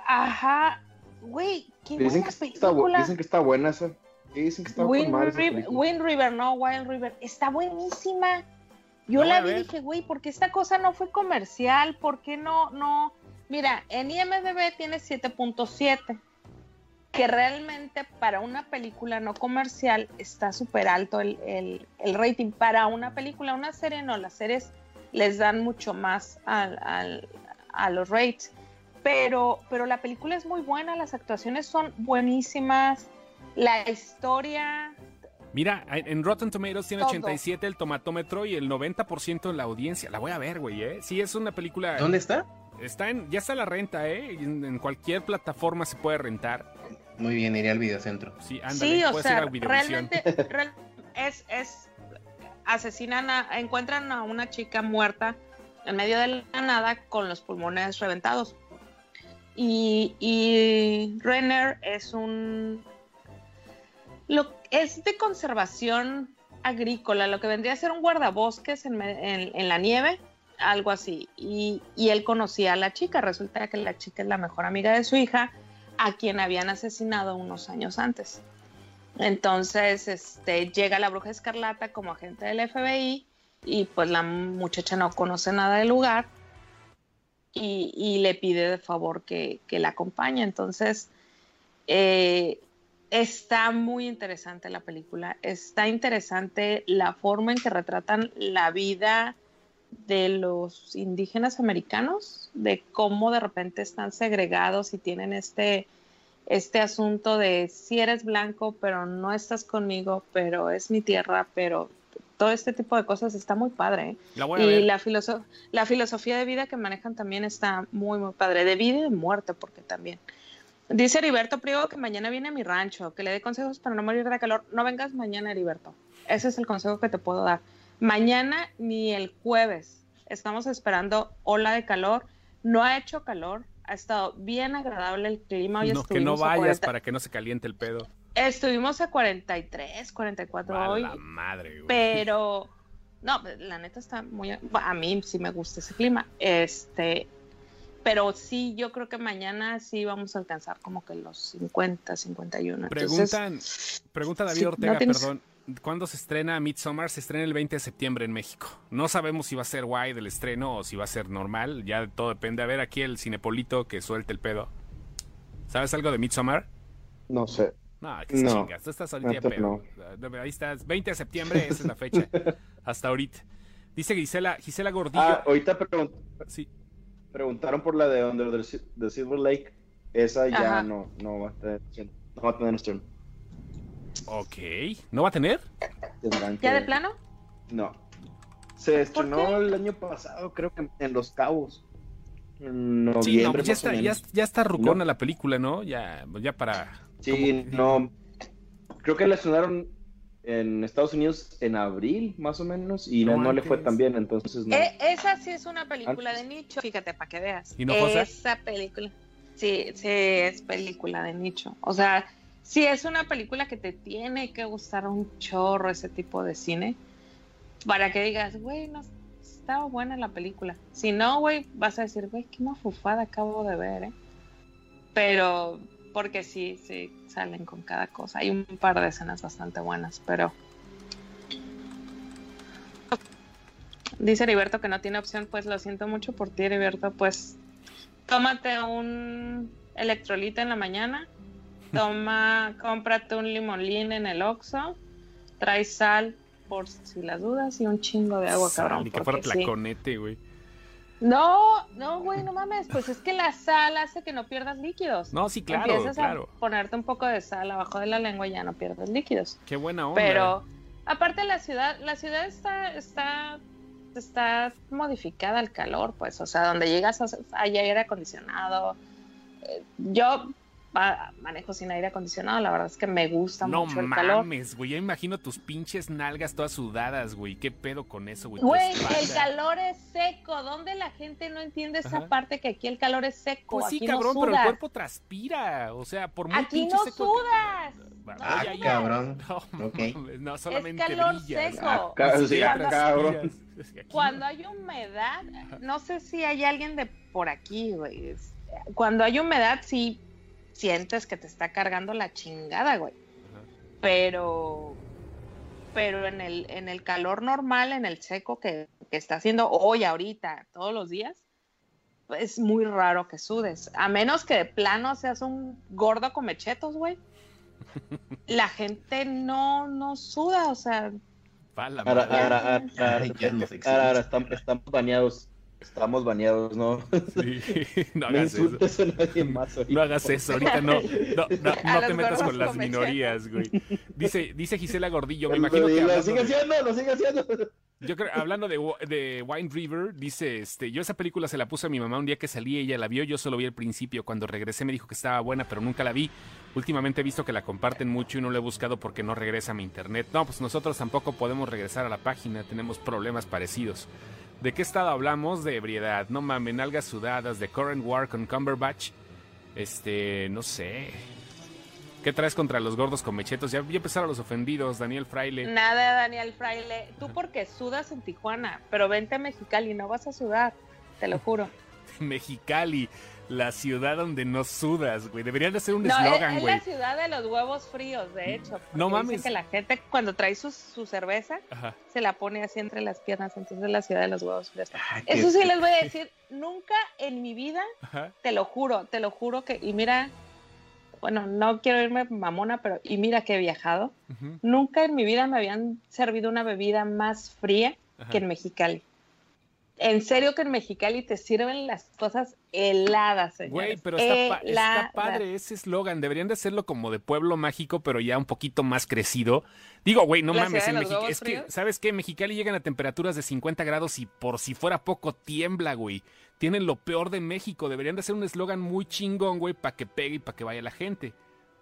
Ajá. Güey, qué Dicen buena que, está, película. dicen que está buena esa. Sí, dicen que está con Wind River, película. Wind River, no, Wild River. Está buenísima. Yo La vi y dije, güey, ¿por qué esta cosa no fue comercial? ¿Por qué no, no? Mira, en IMDB tiene 7.7, que realmente para una película no comercial está súper alto el, el- el rating. Para una película, una serie no, las series les dan mucho más al- al- a los rates. Pero, pero la película es muy buena, las actuaciones son buenísimas, la historia, Mira, en Rotten Tomatoes tiene Todo. 87 el tomatómetro y el 90% en la audiencia. La voy a ver, güey, ¿eh? Sí, es una película... ¿Dónde está? Está en, ya está la renta, ¿eh? En, en cualquier plataforma se puede rentar. Muy bien, iré al videocentro. Sí, ándale, Sí, o puedes sea, realmente real- es, es asesinan a, encuentran a una chica muerta en medio de la nada con los pulmones reventados. Y, y Renner es un lo es de conservación agrícola, lo que vendría a ser un guardabosques en, en la nieve, algo así. Y, y él conocía a la chica, resulta que la chica es la mejor amiga de su hija, a quien habían asesinado unos años antes. Entonces, este, llega la bruja escarlata como agente del FBI y pues la muchacha no conoce nada del lugar y, y le pide de favor que, que la acompañe. Entonces, eh, está muy interesante la película. Está interesante la forma en que retratan la vida de los indígenas americanos, de cómo de repente están segregados y tienen este, este asunto de si eres blanco, pero no estás conmigo, pero es mi tierra, pero todo este tipo de cosas está muy padre. La Y ver. la, la filosofía de vida que manejan también está muy, muy padre, de vida y de muerte, porque también. Dice Heriberto Priego que mañana viene a mi rancho, que le dé consejos para no morir de calor. No vengas mañana, Heriberto. Ese es el consejo que te puedo dar. Mañana ni el jueves. Estamos esperando ola de calor. No ha hecho calor. Ha estado bien agradable el clima. Hoy No, que no vayas 40 para que no se caliente el pedo. Estuvimos a 43, 44 A hoy. la madre, güey. Pero, no, la neta está muy. A mí sí me gusta ese clima. Este, pero sí, yo creo que mañana sí vamos a alcanzar como que los 50, 51. Entonces, Preguntan, pregunta David sí, no Ortega, tienes- perdón. ¿Cuándo se estrena Midsommar? Se estrena el 20 de septiembre en México. No sabemos si va a ser guay del estreno o si va a ser normal. Ya todo depende. A ver aquí el cinepolito que suelte el pedo. ¿Sabes algo de Midsommar? No sé. No, que se No, chingas. Tú estás ahorita pedo. Ahí estás. 20 de septiembre, esa es la fecha. [laughs] Hasta ahorita. Dice Gisela, Gisela Gordillo. Ah, ahorita pregun- Sí. Preguntaron por la de Under the, Si- the Silver Lake. Esa ya Ajá. no, no va a tener no va a tener estreno. Ok. ¿No va a tener? Tendrán ¿Ya que- de plano? No. Se estrenó el año pasado, creo que en Los Cabos. En noviembre. Sí, no, pues ya está, ya está rucona No. la película, ¿no? Ya, ya para. Sí, no. Creo que la estrenaron en Estados Unidos en abril, más o menos, y no, No no le fue tan bien, entonces no. Eh, esa sí es una película Antes. de nicho, fíjate, para que veas. ¿Y no, José? Esa película. Sí, sí, es película de nicho. O sea, sí es una película que te tiene que gustar un chorro ese tipo de cine. Para que digas, güey, no estaba buena la película. Si no, güey, vas a decir, güey, qué mafufada acabo de ver, ¿eh? Pero, porque sí, sí, salen con cada cosa. Hay un par de escenas bastante buenas, pero. Dice Heriberto que no tiene opción, pues lo siento mucho por ti, Heriberto. Pues tómate un electrolito en la mañana, [laughs] toma, cómprate un limonlín en el Oxxo, trae sal por si las dudas y un chingo de agua, Sal, cabrón. Ni que fuera porque sí. tlaconete, güey. No, no, güey, no mames, pues es que la sal hace que no pierdas líquidos. No, sí, claro, Empiezas claro. a ponerte un poco de sal abajo de la lengua y ya no pierdes líquidos. Qué buena onda. Pero aparte la ciudad, la ciudad está, está, está modificada al calor, pues, o sea, donde llegas hay aire acondicionado. Eh, Yo manejo sin aire acondicionado, la verdad es que me gusta No mucho el calor. mames, güey. Ya imagino tus pinches nalgas todas sudadas, güey. ¿Qué pedo con eso, güey? Güey, el calor es seco. ¿Dónde la gente no entiende esa Ajá. parte que aquí el calor es seco? Pues sí, aquí cabrón, no pero el cuerpo transpira. O sea, por muy Aquí pinche no seco que- sudas. Va- Ah, ahí- cabrón. [laughs] No, Ok. mames, no, solamente calor brillas. seco. Ah, ca- Ni sí, siquiera Cuando- cabrón. Es Cuando hay humedad, no sé si hay alguien de por aquí, güey. es- Cuando hay humedad, sí sientes que te está cargando la chingada, güey. Ajá. Pero, pero en el, en el calor normal, en el seco que, que está haciendo hoy, ahorita, todos los días, es muy raro que sudes. A menos que de plano seas un gordo come chetos, güey. [laughs] La gente no, no suda, o sea, Ahora, ahora, ahora, estamos, estamos baneados. Estamos baneados, ¿no? Sí, [laughs] no No hagas eso. insultes a nadie más. ahorita, No hagas eso, ahorita no, no, no, [laughs] no te metas con las minorías, güey. Dice, dice Gisela Gordillo, me imagino que Lo hablando sigue de- haciendo, lo sigue haciendo. Yo creo, hablando de, de Wine River, dice, este, yo esa película se la puse a mi mamá un día que salí, ella la vio, yo solo vi el principio, cuando regresé me dijo que estaba buena, pero nunca la vi. Últimamente he visto que la comparten mucho y no la he buscado porque no regresa a mi internet. No, pues nosotros tampoco podemos regresar a la página, tenemos problemas parecidos. ¿De qué estado hablamos? De ebriedad, no mames, nalgas sudadas, de Current War con Cumberbatch. Este, no sé. ¿Qué traes contra los gordos con mechetos? Ya, ya empezaron los ofendidos, Daniel Fraile. Nada, Daniel Fraile. Tú porque sudas en Tijuana, pero vente a Mexicali, no vas a sudar, te lo juro. [laughs] Mexicali, la ciudad donde no sudas, güey. Deberían de hacer un No, es, eslogan, es güey. la ciudad de los huevos fríos, de hecho. No mames. que la gente cuando trae su, su cerveza Ajá. se la pone así entre las piernas, entonces es la ciudad de los huevos fríos. Ah, Eso sí les voy a decir, nunca en mi vida, Ajá. te lo juro, te lo juro que, y mira, bueno, no quiero irme mamona, pero, y mira que he viajado, nunca en mi vida me habían servido una bebida más fría ajá. que en Mexicali. En serio que en Mexicali te sirven las cosas heladas, señores. Güey, pero está, padre ese eslogan. Deberían de hacerlo como de pueblo mágico, pero ya un poquito más crecido. Digo, güey, no ¿La mames. En de los Mexi- huevos es que? ¿sabes qué? En Mexicali llegan a temperaturas de 50 grados y por si fuera poco tiembla, güey. Tienen lo peor de México. Deberían de hacer un eslogan muy chingón, güey, para que pegue y para que vaya la gente.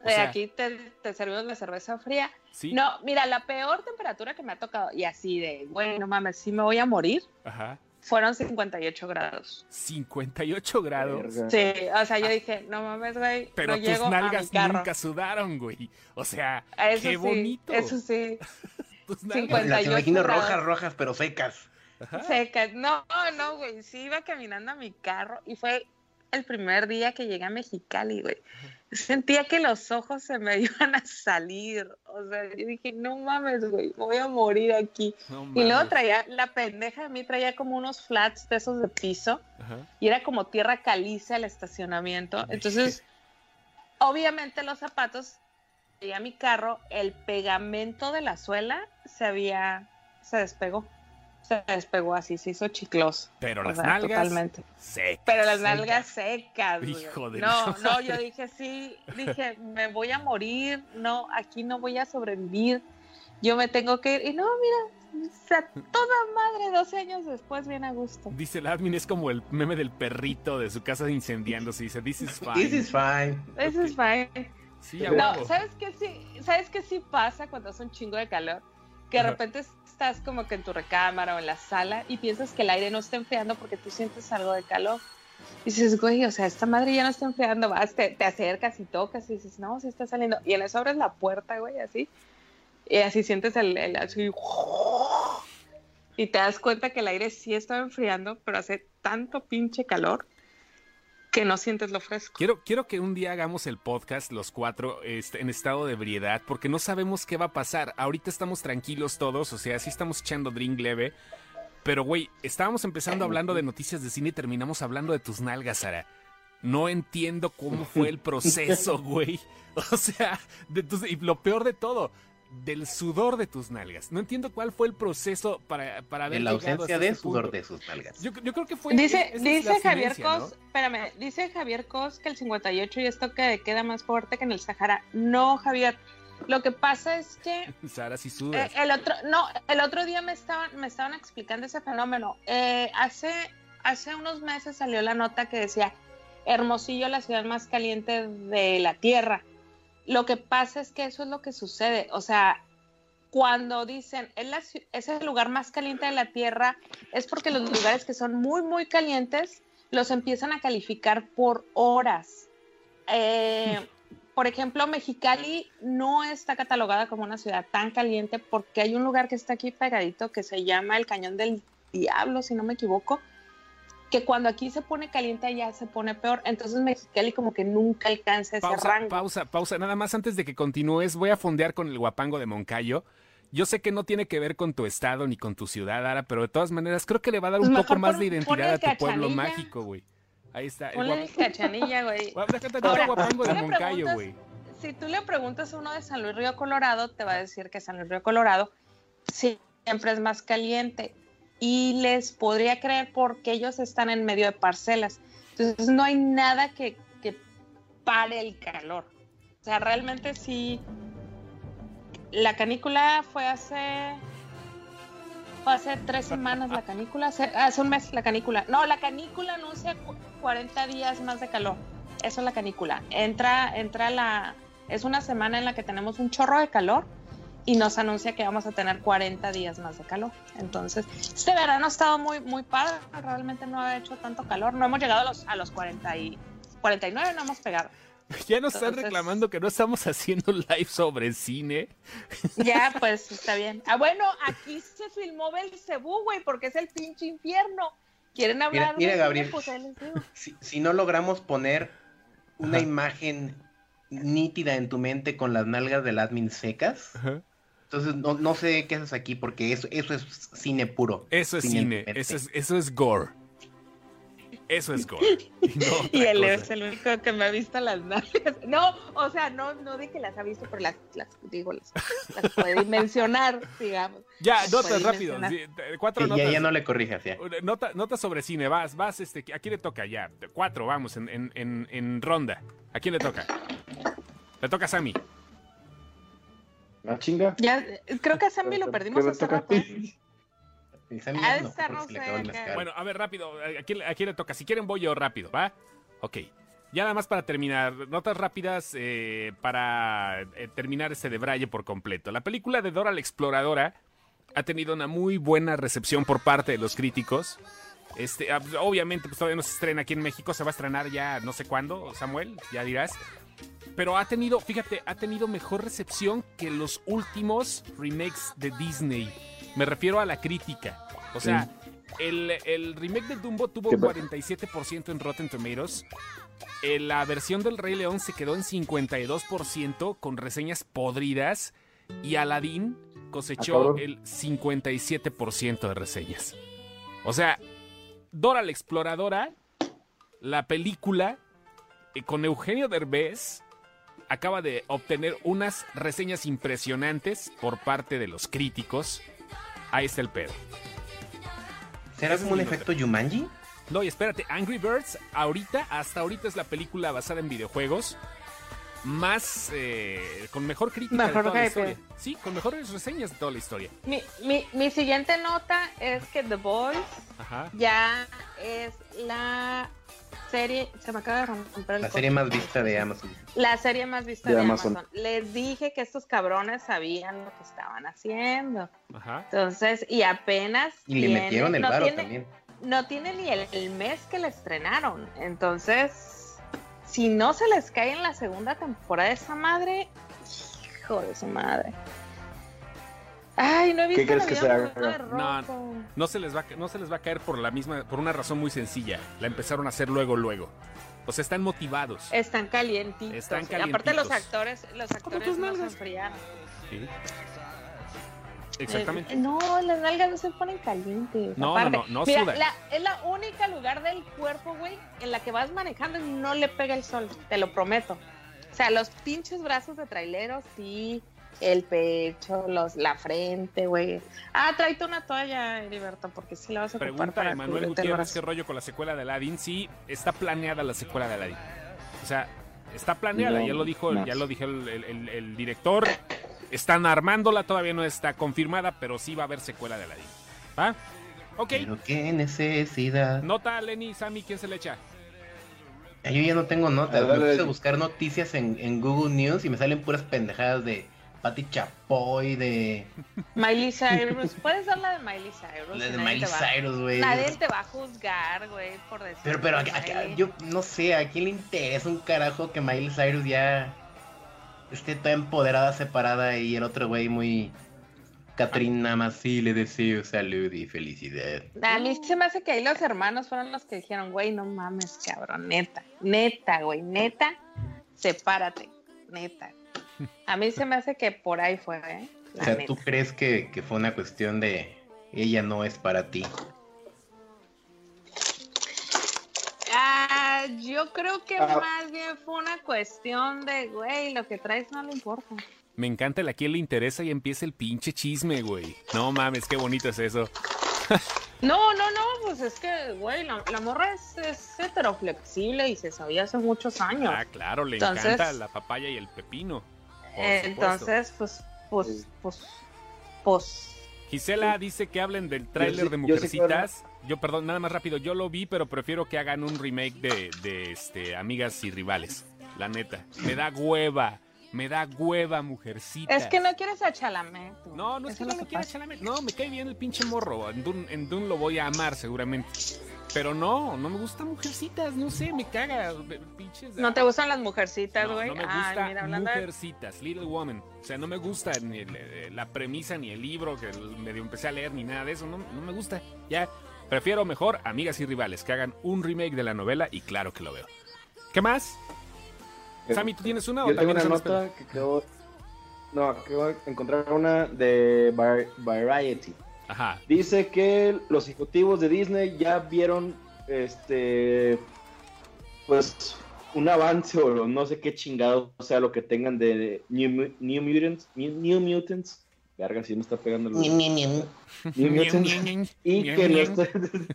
O Eh, sea, aquí te, te servimos la cerveza fría. ¿sí? No, mira, la peor temperatura que me ha tocado, y así de, güey, no mames, sí me voy a morir, Ajá. Fueron 58 grados. 58 grados. Sí, o sea, yo dije, no mames, güey, Pero no tus llego a mi nalgas carro. nunca sudaron, güey. O sea, Eso qué sí, bonito. Eso sí, [laughs] tus nalgas. 50. Las imagino 58 grados. rojas, rojas, pero secas. Ajá. seca. No, no, güey, sí iba caminando a mi carro y fue el primer día que llegué a Mexicali, güey. Sentía que los ojos se me [laughs] iban a salir. O sea, yo dije, no mames, güey, me voy a morir aquí. No Y luego traía, la pendeja de mí traía como unos flats de esos de piso Ajá. y era como tierra caliza el estacionamiento. Entonces, obviamente los zapatos, a mi carro, el pegamento de la suela se había, se despegó. Se despegó así, se hizo chicloso. Pero O las sea, nalgas. totalmente. secas. Pero las nalgas secas. Hijo de No, la- no, yo dije sí, dije, me voy a morir, no, aquí no voy a sobrevivir, yo me tengo que ir. Y no, mira, o sea, toda madre, 12 años después, bien a gusto. Dice el admin, es como el meme del perrito de su casa incendiándose. Dice, this is fine. This is fine. Eso es fine. Sí, No. ¿sabes qué sí? ¿Sabes qué sí pasa cuando hace un chingo de calor? Que de repente estás como que en tu recámara o en la sala y piensas que el aire no está enfriando porque tú sientes algo de calor. Y dices, güey, o sea, esta madre ya no está enfriando, vas, te, acercas y tocas y dices, no, sí está saliendo. Y en eso abres la puerta, güey, así. Y así sientes el, el así. Y te das cuenta que el aire sí está enfriando, pero hace tanto pinche calor que no sientes lo fresco. Quiero, quiero que un día hagamos el podcast los cuatro este, en estado de ebriedad, porque no sabemos qué va a pasar. Ahorita estamos tranquilos todos, o sea, sí estamos echando drink leve. Pero, güey, estábamos empezando hablando de noticias de cine y terminamos hablando de tus nalgas, Sara. No entiendo cómo fue el [laughs] proceso, güey. O sea, de tus- y lo peor de todo, del sudor de tus nalgas. No entiendo cuál fue el proceso para, para haber De la ausencia de sudor punto. de sus nalgas. Yo, yo creo que fue... Dice, dice Javier Cos, espérame, dice Javier Cos que el 58 y esto que queda más fuerte que en el Sahara. No, Javier. Lo que pasa es que ¿no? [laughs] Sara, sí eh, sudas. el otro, no, el otro día me estaban, me estaban explicando ese fenómeno. Eh, hace, hace unos meses salió la nota que decía Hermosillo, la ciudad más caliente de la Tierra. Lo que pasa es que eso es lo que sucede. O sea, cuando dicen es, el lugar más caliente de la Tierra, es porque los lugares que son muy, muy calientes los empiezan a calificar por horas. Eh, por ejemplo, Mexicali no está catalogada como una ciudad tan caliente porque hay un lugar que está aquí pegadito que se llama el Cañón del Diablo, si no me equivoco, que cuando aquí se pone caliente allá se pone peor. Entonces Mexicali como que nunca alcanza ese Pausa, rango. pausa, pausa. Nada más antes de que continúes, voy a fondear con el guapango de Moncayo. Yo sé que no tiene que ver con tu estado ni con tu ciudad, Ara, pero de todas maneras creo que le va a dar Pues un poco más pon- de identidad a tu pueblo mágico, güey. Ahí está. El Ponle guap- cachanilla, güey. [laughs] Ahora, el guapango de Moncayo, güey. Si tú le preguntas a uno de San Luis Río Colorado, te va a decir que San Luis Río Colorado siempre es más caliente. Y les podría creer porque ellos están en medio de parcelas. Entonces no hay nada que, que pare el calor. O sea, realmente sí. La canícula fue hace. Fue hace tres semanas la canícula. Hace, hace un mes la canícula. No, la canícula anuncia cu- 40 días más de calor. Eso es la canícula. Entra, entra la. Es una semana en la que tenemos un chorro de calor y nos anuncia que vamos a tener 40 días más de calor. Entonces, este verano ha estado muy, muy padre. Realmente no ha hecho tanto calor. No hemos llegado a los, a los 40 y 49, no hemos pegado. [laughs] Ya nos están Entonces- reclamando que no estamos haciendo live sobre cine. [laughs] Ya, [laughs] pues está bien. Ah, bueno, aquí se filmó Belcebú, güey, porque es el pinche infierno. ¿Quieren hablar mira, de Gabriel. cine? Pues ahí les digo. Si, si no logramos poner una Ajá. imagen nítida en tu mente con las nalgas del admin secas, entonces no, no sé qué haces aquí porque eso, eso es cine puro. Eso es Cine eso es, eso es gore. Eso es gore. [laughs] Y, no Y otra él cosa. es el único que me ha visto las nalgas. [laughs] No, o sea, no, no de que las ha visto, pero las, las digo, las, las puede [laughs] dimensionar, digamos. Ya, Las notas rápido. mencionar. sí, Cuatro Y notas. ya, ya no le corrijas ya. Nota, nota sobre cine, vas, vas, este, ¿a quién le toca ya? Cuatro, vamos, en, en, en, en ronda. ¿A quién le toca? Le toca a Sammy. La chinga. Ya, eh, creo que a Sammy lo ¿Qué perdimos hace toca a rato. ¿eh? Sammy de no, se le. Bueno, a ver, rápido, ¿a quién, a quién le toca? Si quieren voy yo rápido, ¿va? Ok. Ya nada más para terminar, notas rápidas eh, para eh, terminar este de Braille por completo. La película de Dora la Exploradora ha tenido una muy buena recepción por parte de los críticos. Este, ah, obviamente, pues todavía no se estrena aquí en México, se va a estrenar ya no sé cuándo, Samuel, ya dirás. Pero ha tenido, fíjate, ha tenido mejor recepción que los últimos remakes de Disney. Me refiero a la crítica. O sea, el, el remake de Dumbo tuvo Sí, pero- 47% en Rotten Tomatoes. Eh, La versión del Rey León se quedó en 52% con reseñas podridas. Y Aladdin cosechó Ah, el 57% de reseñas. O sea, Dora la Exploradora, la película con Eugenio Derbez, acaba de obtener unas reseñas impresionantes por parte de los críticos. Ahí está el pedo. ¿Será Ese como un efecto Yumanji? No, y espérate, Angry Birds, ahorita, hasta ahorita es la película basada en videojuegos más, eh, con mejor crítica Mejor de toda la historia. Sí, con mejores reseñas de toda la historia. Mi, mi, mi siguiente nota es que The Boys Ajá. ya es la serie. Se me acaba de romper el La serie más vista de Amazon. La serie más vista De de, Amazon. Amazon. Les dije que estos cabrones sabían lo que estaban haciendo. Ajá. Entonces, y apenas. Y le metieron el no varo tiene- también. No tiene ni el, el mes que la estrenaron. Entonces, si no se les cae en la segunda temporada esa madre, hijo de su madre. Ay, no he visto ¿Qué crees que se haga? No. No se les va, a- no se les va a caer por la misma, por una razón muy sencilla. La empezaron a hacer luego, luego. O sea, están motivados. Están calientitos. Están Y aparte los calientitos. actores, los actores no se enfriaron. Sí. Exactamente. Eh, no, las nalgas no se ponen calientes. No, aparte. no, no, no Mira, la- es la única lugar del cuerpo, güey, en la que vas manejando y no le pega el sol, te lo prometo. O sea, los pinches brazos de traileros, sí, el pecho, los, la frente, güey. Ah, tráete una toalla, Heriberto, porque sí la vas a ocupar Pregunta para a Manuel Gutiérrez qué rollo con la secuela de Aladdin. Sí, está planeada la secuela de Aladdin. O sea, está planeada, No, ya lo dijo, ya lo dijo el, el- el- el director. Están armándola, todavía no está confirmada, pero sí va a haber secuela de Aladdin. ¿Va? Ok. Pero qué necesidad. Nota, Lenny, Sammy, ¿quién se le echa? Ah, Yo ya no tengo notas. A ver, Me puse a buscar noticias en, en Google News y me salen puras pendejadas de Pati Chapoy, de, Miley Cyrus, puedes dar la de Miley Cyrus. y de Miley Cyrus, güey. Nadie te va a juzgar, güey, por decir. Pero, pero, a- a- yo no sé, ¿a quién le interesa un carajo que Miley Cyrus ya esté toda empoderada, separada y el otro güey muy... Catherine nada más sí le deseo salud y felicidad. A mí se me hace que ahí los hermanos fueron los que dijeron, güey, no mames, cabrón, neta, neta, güey, neta, sepárate, neta. A mí se me hace que por ahí fue, ¿eh? O La sea, neta. ¿tú crees que, que fue una cuestión de ella no es para ti? Ah, yo creo que Ah. más bien fue una cuestión de, güey, lo que traes no le importa. Me encanta el a quién le interesa y empieza el pinche chisme, güey. No mames, qué bonito es eso. [laughs] No, no, no, pues es que, güey, la, la morra es, es heteroflexible y se sabía hace muchos años. Ah, claro, le Entonces- encanta la papaya y el pepino. Entonces, pues, pues, pues, pues, Gisela dice que hablen del tráiler sí- de yo sí quiero- Mujercitas. Yo, perdón, nada más rápido. Yo lo vi, pero prefiero que hagan un remake de, de, este, Amigas y Rivales. La neta. Me da hueva. Me da hueva, Mujercitas. es que no quieres a Chalamet. tú. No, no es que no me quiera. Chalamet. No, me cae bien el pinche morro. En Dune, en Dune lo voy a amar seguramente. Pero no, no me gusta Mujercitas. No sé, me caga. Pinches. ¿No te gustan las mujercitas, güey? no me Ay, gusta mira, hablando de- Mujercitas, Little Woman. O sea, no me gusta ni el- eh, la premisa, ni el libro que medio empecé a leer, ni nada de eso. No, no me gusta. Ya, prefiero mejor Amigas y Rivales, que hagan un remake de la novela y claro que lo veo. ¿Qué más? Sammy, ¿tú tienes una o Yo tengo una nota que creo. No, acabo de encontrar una de Var- Variety. Ajá. Dice que los ejecutivos de Disney ya vieron este pues un avance o no sé qué chingado sea lo que tengan de, New, Mu- New Mutants, New, New Mutants. Verga, si me está pegando el New Mutants. [laughs] y que no, están,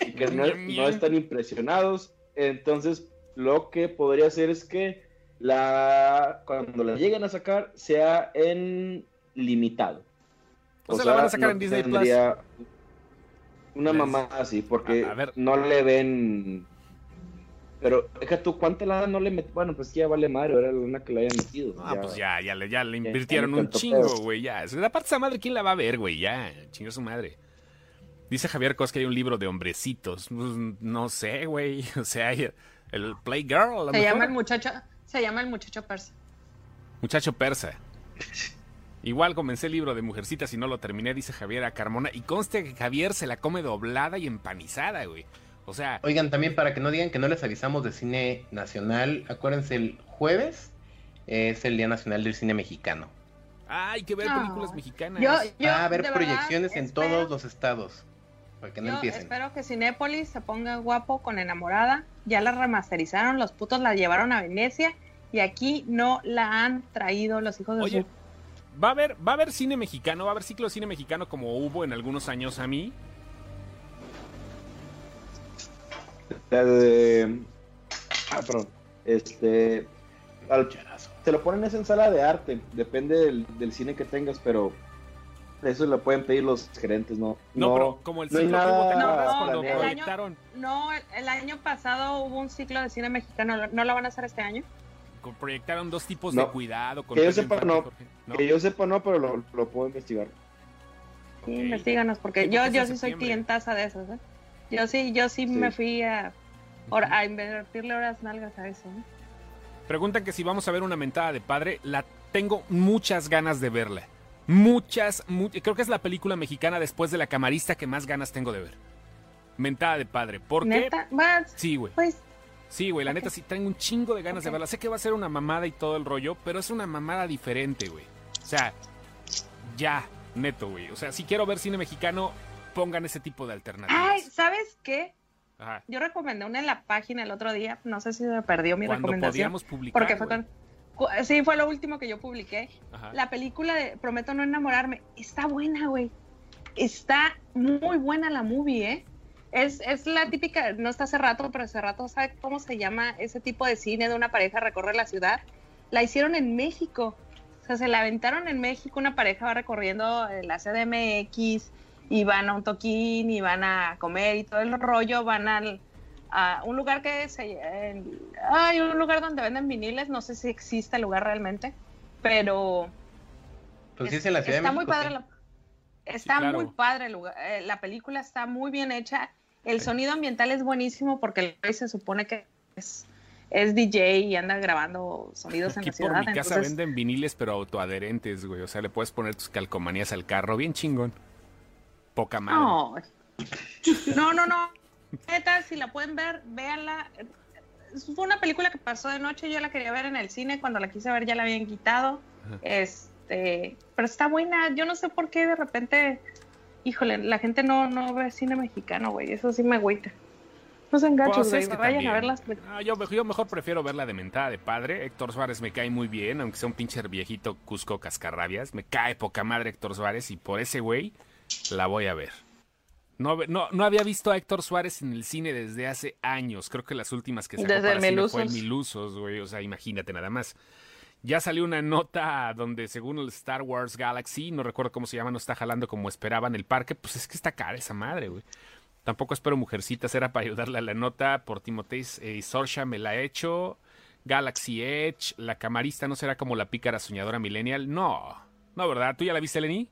y que no, no están impresionados. Entonces, lo que podría hacer es que la cuando la lleguen a sacar sea en limitado. O sea, la van a sacar en Disney Plus. Una Les- mamá así, porque A- a ver. no le ven. Pero, deja tú, ¿cuánta lana no le met... Bueno, pues que ya vale madre, era una que le hayan metido. Ah, pues ya, ya le, ya le ya invirtieron un chingo, güey, ya. Aparte esa madre, ¿quién la va a ver, güey? Ya, chingó su madre. Dice Javier Cos que hay un libro de hombrecitos. Pues, No sé, güey. [laughs] O sea, hay el Playgirl, Se mejor. llama el muchacho, se llama el muchacho persa. Muchacho persa. Igual comencé el libro de Mujercitas y no lo terminé, dice Javier a Carmona. Y conste que Javier se la come doblada y empanizada, güey. O sea, Oigan, también para que no digan que no les avisamos de cine nacional, acuérdense, el jueves es el Día Nacional del Cine Mexicano. hay que ver No. películas mexicanas. Yo, yo, Va a haber verdad, proyecciones en espero- todos los estados, yo. Espero que Cinépolis se ponga guapo con enamorada. Ya la remasterizaron, los putos la llevaron a Venecia y aquí no la han traído los hijos de su... ¿va a haber, va a haber cine mexicano, va a haber ciclo de cine mexicano como hubo en algunos años a mí. La ah, perdón. Este al... te lo ponen esa en sala de arte, depende del, del cine que tengas, pero eso lo pueden pedir los gerentes, ¿no? No, pero como el no ciclo que hubo, ¿te nada acuerdas No, cuando el año- No, el, pasado hubo un ciclo de cine mexicano. ¿No lo van a hacer este año? proyectaron dos tipos No. de cuidado? con Que yo sepa, no. ¿No? Que yo sepa, no, pero lo, lo puedo investigar. Sí, Ok. investíganos, porque Sí, yo, yo sí soy clientaza de esas, ¿eh? Yo sí, yo sí, Sí. me fui a, a invertirle horas nalgas a eso, ¿eh? Preguntan que si vamos a ver una mentada de padre. La tengo muchas ganas de verla. Muchas, mu- creo que es la película mexicana después de La Camarista que más ganas tengo de ver. Mentada de padre. ¿Por qué? Neta, vas, Sí, güey. pues, Sí, güey, la neta sí tengo un chingo de ganas de verla. Sé que va a ser una mamada y todo el rollo, pero es una mamada diferente, güey. O sea, ya, neto, güey. O sea, si quiero ver cine mexicano, pongan ese tipo de ay, alternativas. ¿sabes qué? Ajá. Yo recomendé una en la página el otro día, no sé si me perdió mi Cuando recomendación. podíamos publicar. Porque fue con... Sí, fue lo último que yo publiqué. Ajá. La película de Prometo no enamorarme está buena, güey. Está muy buena la movie, ¿eh? Es, es la típica, no está hace rato, pero hace rato, ¿sabe cómo se llama ese tipo de cine de una pareja recorre la ciudad? La hicieron en México. O sea, se la aventaron en México, una pareja va recorriendo eh, la CDMX y van a un toquín y van a comer y todo el rollo, van al, a un lugar que se... hay un lugar donde venden viniles, no sé si existe el lugar realmente, pero Pues sí es en la Ciudad está de muy padre sí. la, está claro. muy padre el lugar, eh, la película está muy bien hecha el sonido ambiental es buenísimo porque el güey se supone que es, es DJ y anda grabando sonidos en Aquí la por ciudad mi casa entonces venden viniles, pero autoadherentes, güey. O sea, le puedes poner tus calcomanías al carro, bien chingón. Poca madre. no no no si la pueden ver véanla fue una película que pasó de noche yo la quería ver en el cine cuando la quise ver ya la habían quitado Ajá. este pero está buena yo no sé por qué de repente híjole la gente no no ve cine mexicano güey eso sí me agüita no sean gachos Pues güey es que vayan también. a verlas Ah, yo, yo mejor prefiero verla de mentada de padre. Héctor Suárez me cae muy bien, aunque sea un pinche viejito Cusco Cascarrabias. Me cae poca madre Héctor Suárez y por ese güey la voy a ver. No, no, no había visto a Héctor Suárez en el cine desde hace años. Creo que las últimas que sacó Desde para el cine fue Milusos. Milusos, güey. O sea, imagínate nada más. Ya salió una nota donde según el Star Wars Galaxy, no recuerdo cómo se llama, no está jalando como esperaban el parque. Pues es que está cara esa madre, güey. Tampoco espero Mujercitas, era para ayudarle a la nota. Por Timoteis eh, Sorsha me la he hecho. Galaxy Edge, la camarista no será como la pícara soñadora millennial. No, no, ¿verdad? ¿Tú ya la viste, Lenny?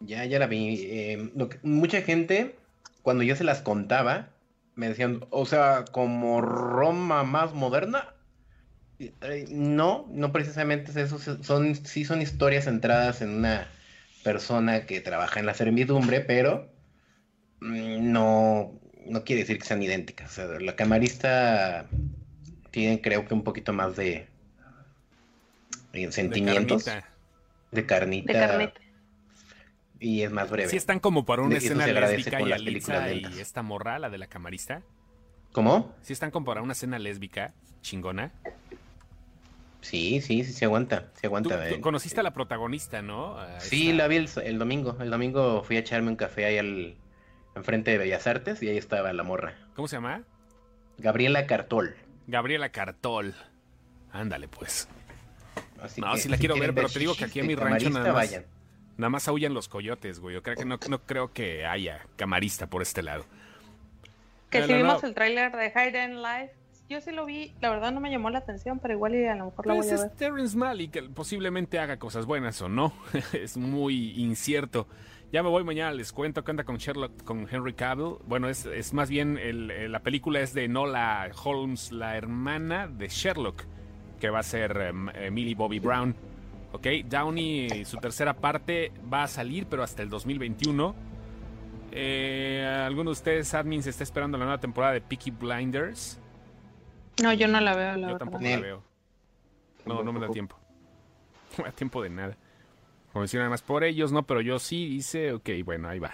Ya, ya la vi. Eh, lo que- mucha gente, cuando yo se las contaba, me decían, o sea, como Roma más moderna. Eh, No, no precisamente es eso. Son, sí son historias centradas en una persona que trabaja en la servidumbre, pero mm, no, no quiere decir que sean idénticas. O sea, la camarista tiene, creo que un poquito más de, de sentimientos, De carnita. de carnita, de carnita y es más breve. Sí están como para una escena lésbica y Alitza y esta morra, la de la camarista. ¿Cómo? Sí están como para una escena lésbica chingona. Sí, sí, sí se aguanta, se aguanta. tú eh. conociste a la protagonista, ¿no? A Sí, esta- la vi el, el domingo. El domingo fui a echarme un café ahí al enfrente de Bellas Artes y ahí estaba la morra. ¿Cómo se llama? Gabriela Cartol. Gabriela Cartol. Ándale, pues. Así No, que sí la si quiero ver, pero te digo que aquí en mi rancho nada más- vayan. Nada más aullan los coyotes, güey. Yo creo que no, no creo que haya camarista por este lado. que No, si no, vimos el tráiler de Hidden Life yo sí lo vi la verdad no me llamó la atención pero igual a lo mejor lo Pues voy a ver es Terrence Malick, que posiblemente haga cosas buenas o no. [laughs] es muy incierto. Ya me voy mañana, les cuento qué anda con Sherlock, con Henry Cavill. Bueno, es, es más bien, el- la película es de Nola Holmes, la hermana de Sherlock, que va a ser em, eh, Millie Bobby Brown. Ok, Downey, su tercera parte va a salir, pero hasta el 2021. Eh, ¿Alguno de ustedes, admins, está esperando la nueva temporada de Peaky Blinders? no yo no la veo la Yo tampoco la veo. No, no me da tiempo. [laughs] No me da tiempo de nada. Como decía nada más por ellos, no, pero yo sí dice, ok, bueno, ahí va.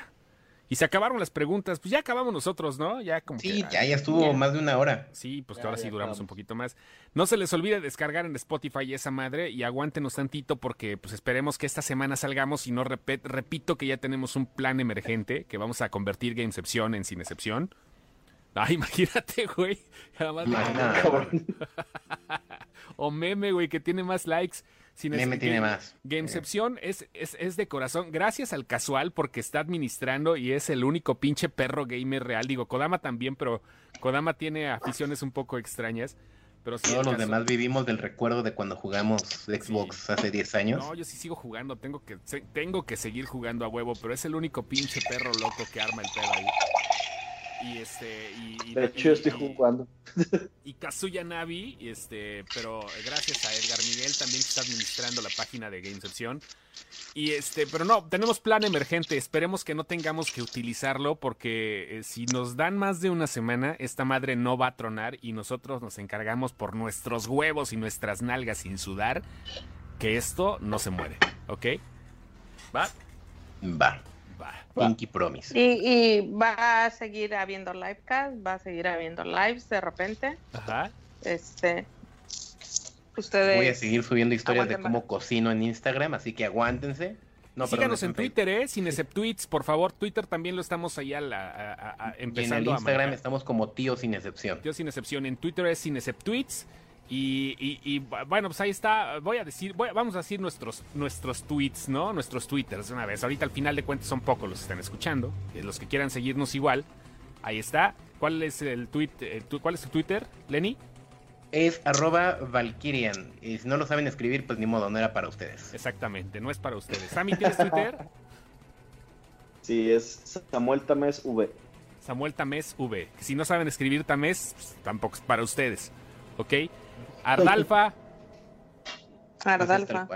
Y se acabaron las preguntas, pues ya acabamos nosotros, ¿no? Ya como Sí, que, ya, ya estuvo Ya. más de una hora. Sí, pues que Ya, ahora sí duramos acabamos. un poquito más. No se les olvide descargar en Spotify esa madre y aguántenos tantito porque pues esperemos que esta semana salgamos y no repet- repito que ya tenemos un plan emergente que vamos a convertir Gamecepción en Cinecepción. Ah, [laughs] imagínate, güey. Jamás- Imagínate. Cabrón. [laughs] O meme, güey, que tiene más likes. Meme tiene más. Gamecepción es, es, es de corazón. Gracias al casual porque está administrando y es el único pinche perro gamer real. Digo, Kodama también, pero Kodama tiene aficiones un poco extrañas. Pero sí, Todos los demás vivimos del recuerdo de cuando jugamos Xbox hace 10 años. No, yo sí sigo jugando, tengo que, tengo que seguir jugando a huevo, pero es el único pinche perro loco que arma el pedo ahí. Y este, y, y- De hecho, y- estoy jugando. y Kazuya Navi, este, pero gracias a Edgar Miguel también que está administrando la página de Gamecepción. Y este, pero no, tenemos plan emergente, esperemos que no tengamos que utilizarlo porque eh, si nos dan más de una semana, esta madre no va a tronar y nosotros nos encargamos por nuestros huevos y nuestras nalgas sin sudar que esto no se muere, ¿ok? Va, Va. Pinky Promise. Y, y va a seguir habiendo livecast, va a seguir habiendo lives de repente. Ajá. Este, ustedes. Voy a seguir subiendo historias de cómo cocino en Instagram, así que aguántense. No, perdón, Síganos en Twitter, ¿eh? Sin tweets, por favor. Twitter también lo estamos ahí a la- a- a- a- Y en el empezando a Instagram estamos como tío sin excepción. Yo sin excepción. En Twitter es sin tweets. Y, y- y, bueno, pues ahí está. Voy a decir, voy- vamos a decir nuestros, nuestros tweets, ¿no? Nuestros twitters de una vez. Ahorita al final de cuentas son pocos los que están escuchando. eh, Los que quieran seguirnos igual. Ahí está. ¿Cuál es el tweet? eh, tu- ¿Cuál es tu Twitter, Lenny? Es arroba Valkyrian. Y si no lo saben escribir, pues ni modo, no era para ustedes. Exactamente, no es para ustedes. Sammy, ¿tienes Twitter? [laughs] Sí, es Samuel Tamés V. Samuel Tamés V. Si no saben escribir Tamés, pues, tampoco es para ustedes. ¿Ok? Ardalfa, Ardalfa.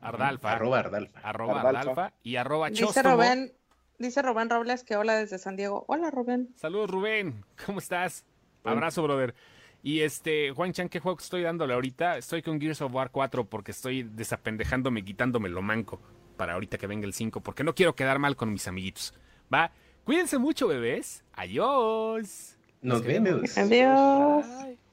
Ardalfa. Arroba Ardalfa. arroba Ardalfa. Ardalfa y arroba Dice. Rubén, dice Rubén Robles que hola desde San Diego. Hola Rubén. Saludos, Rubén. ¿Cómo estás? Bien. Abrazo, brother. Y este, Juan Chan, ¿qué juego estoy dándole ahorita? Estoy con Gears of War 4 porque estoy desapendejándome, quitándome lo manco para ahorita que venga el 5, porque no quiero quedar mal con mis amiguitos. Va, cuídense mucho, bebés. Adiós. Nos vemos. Adiós. Bye.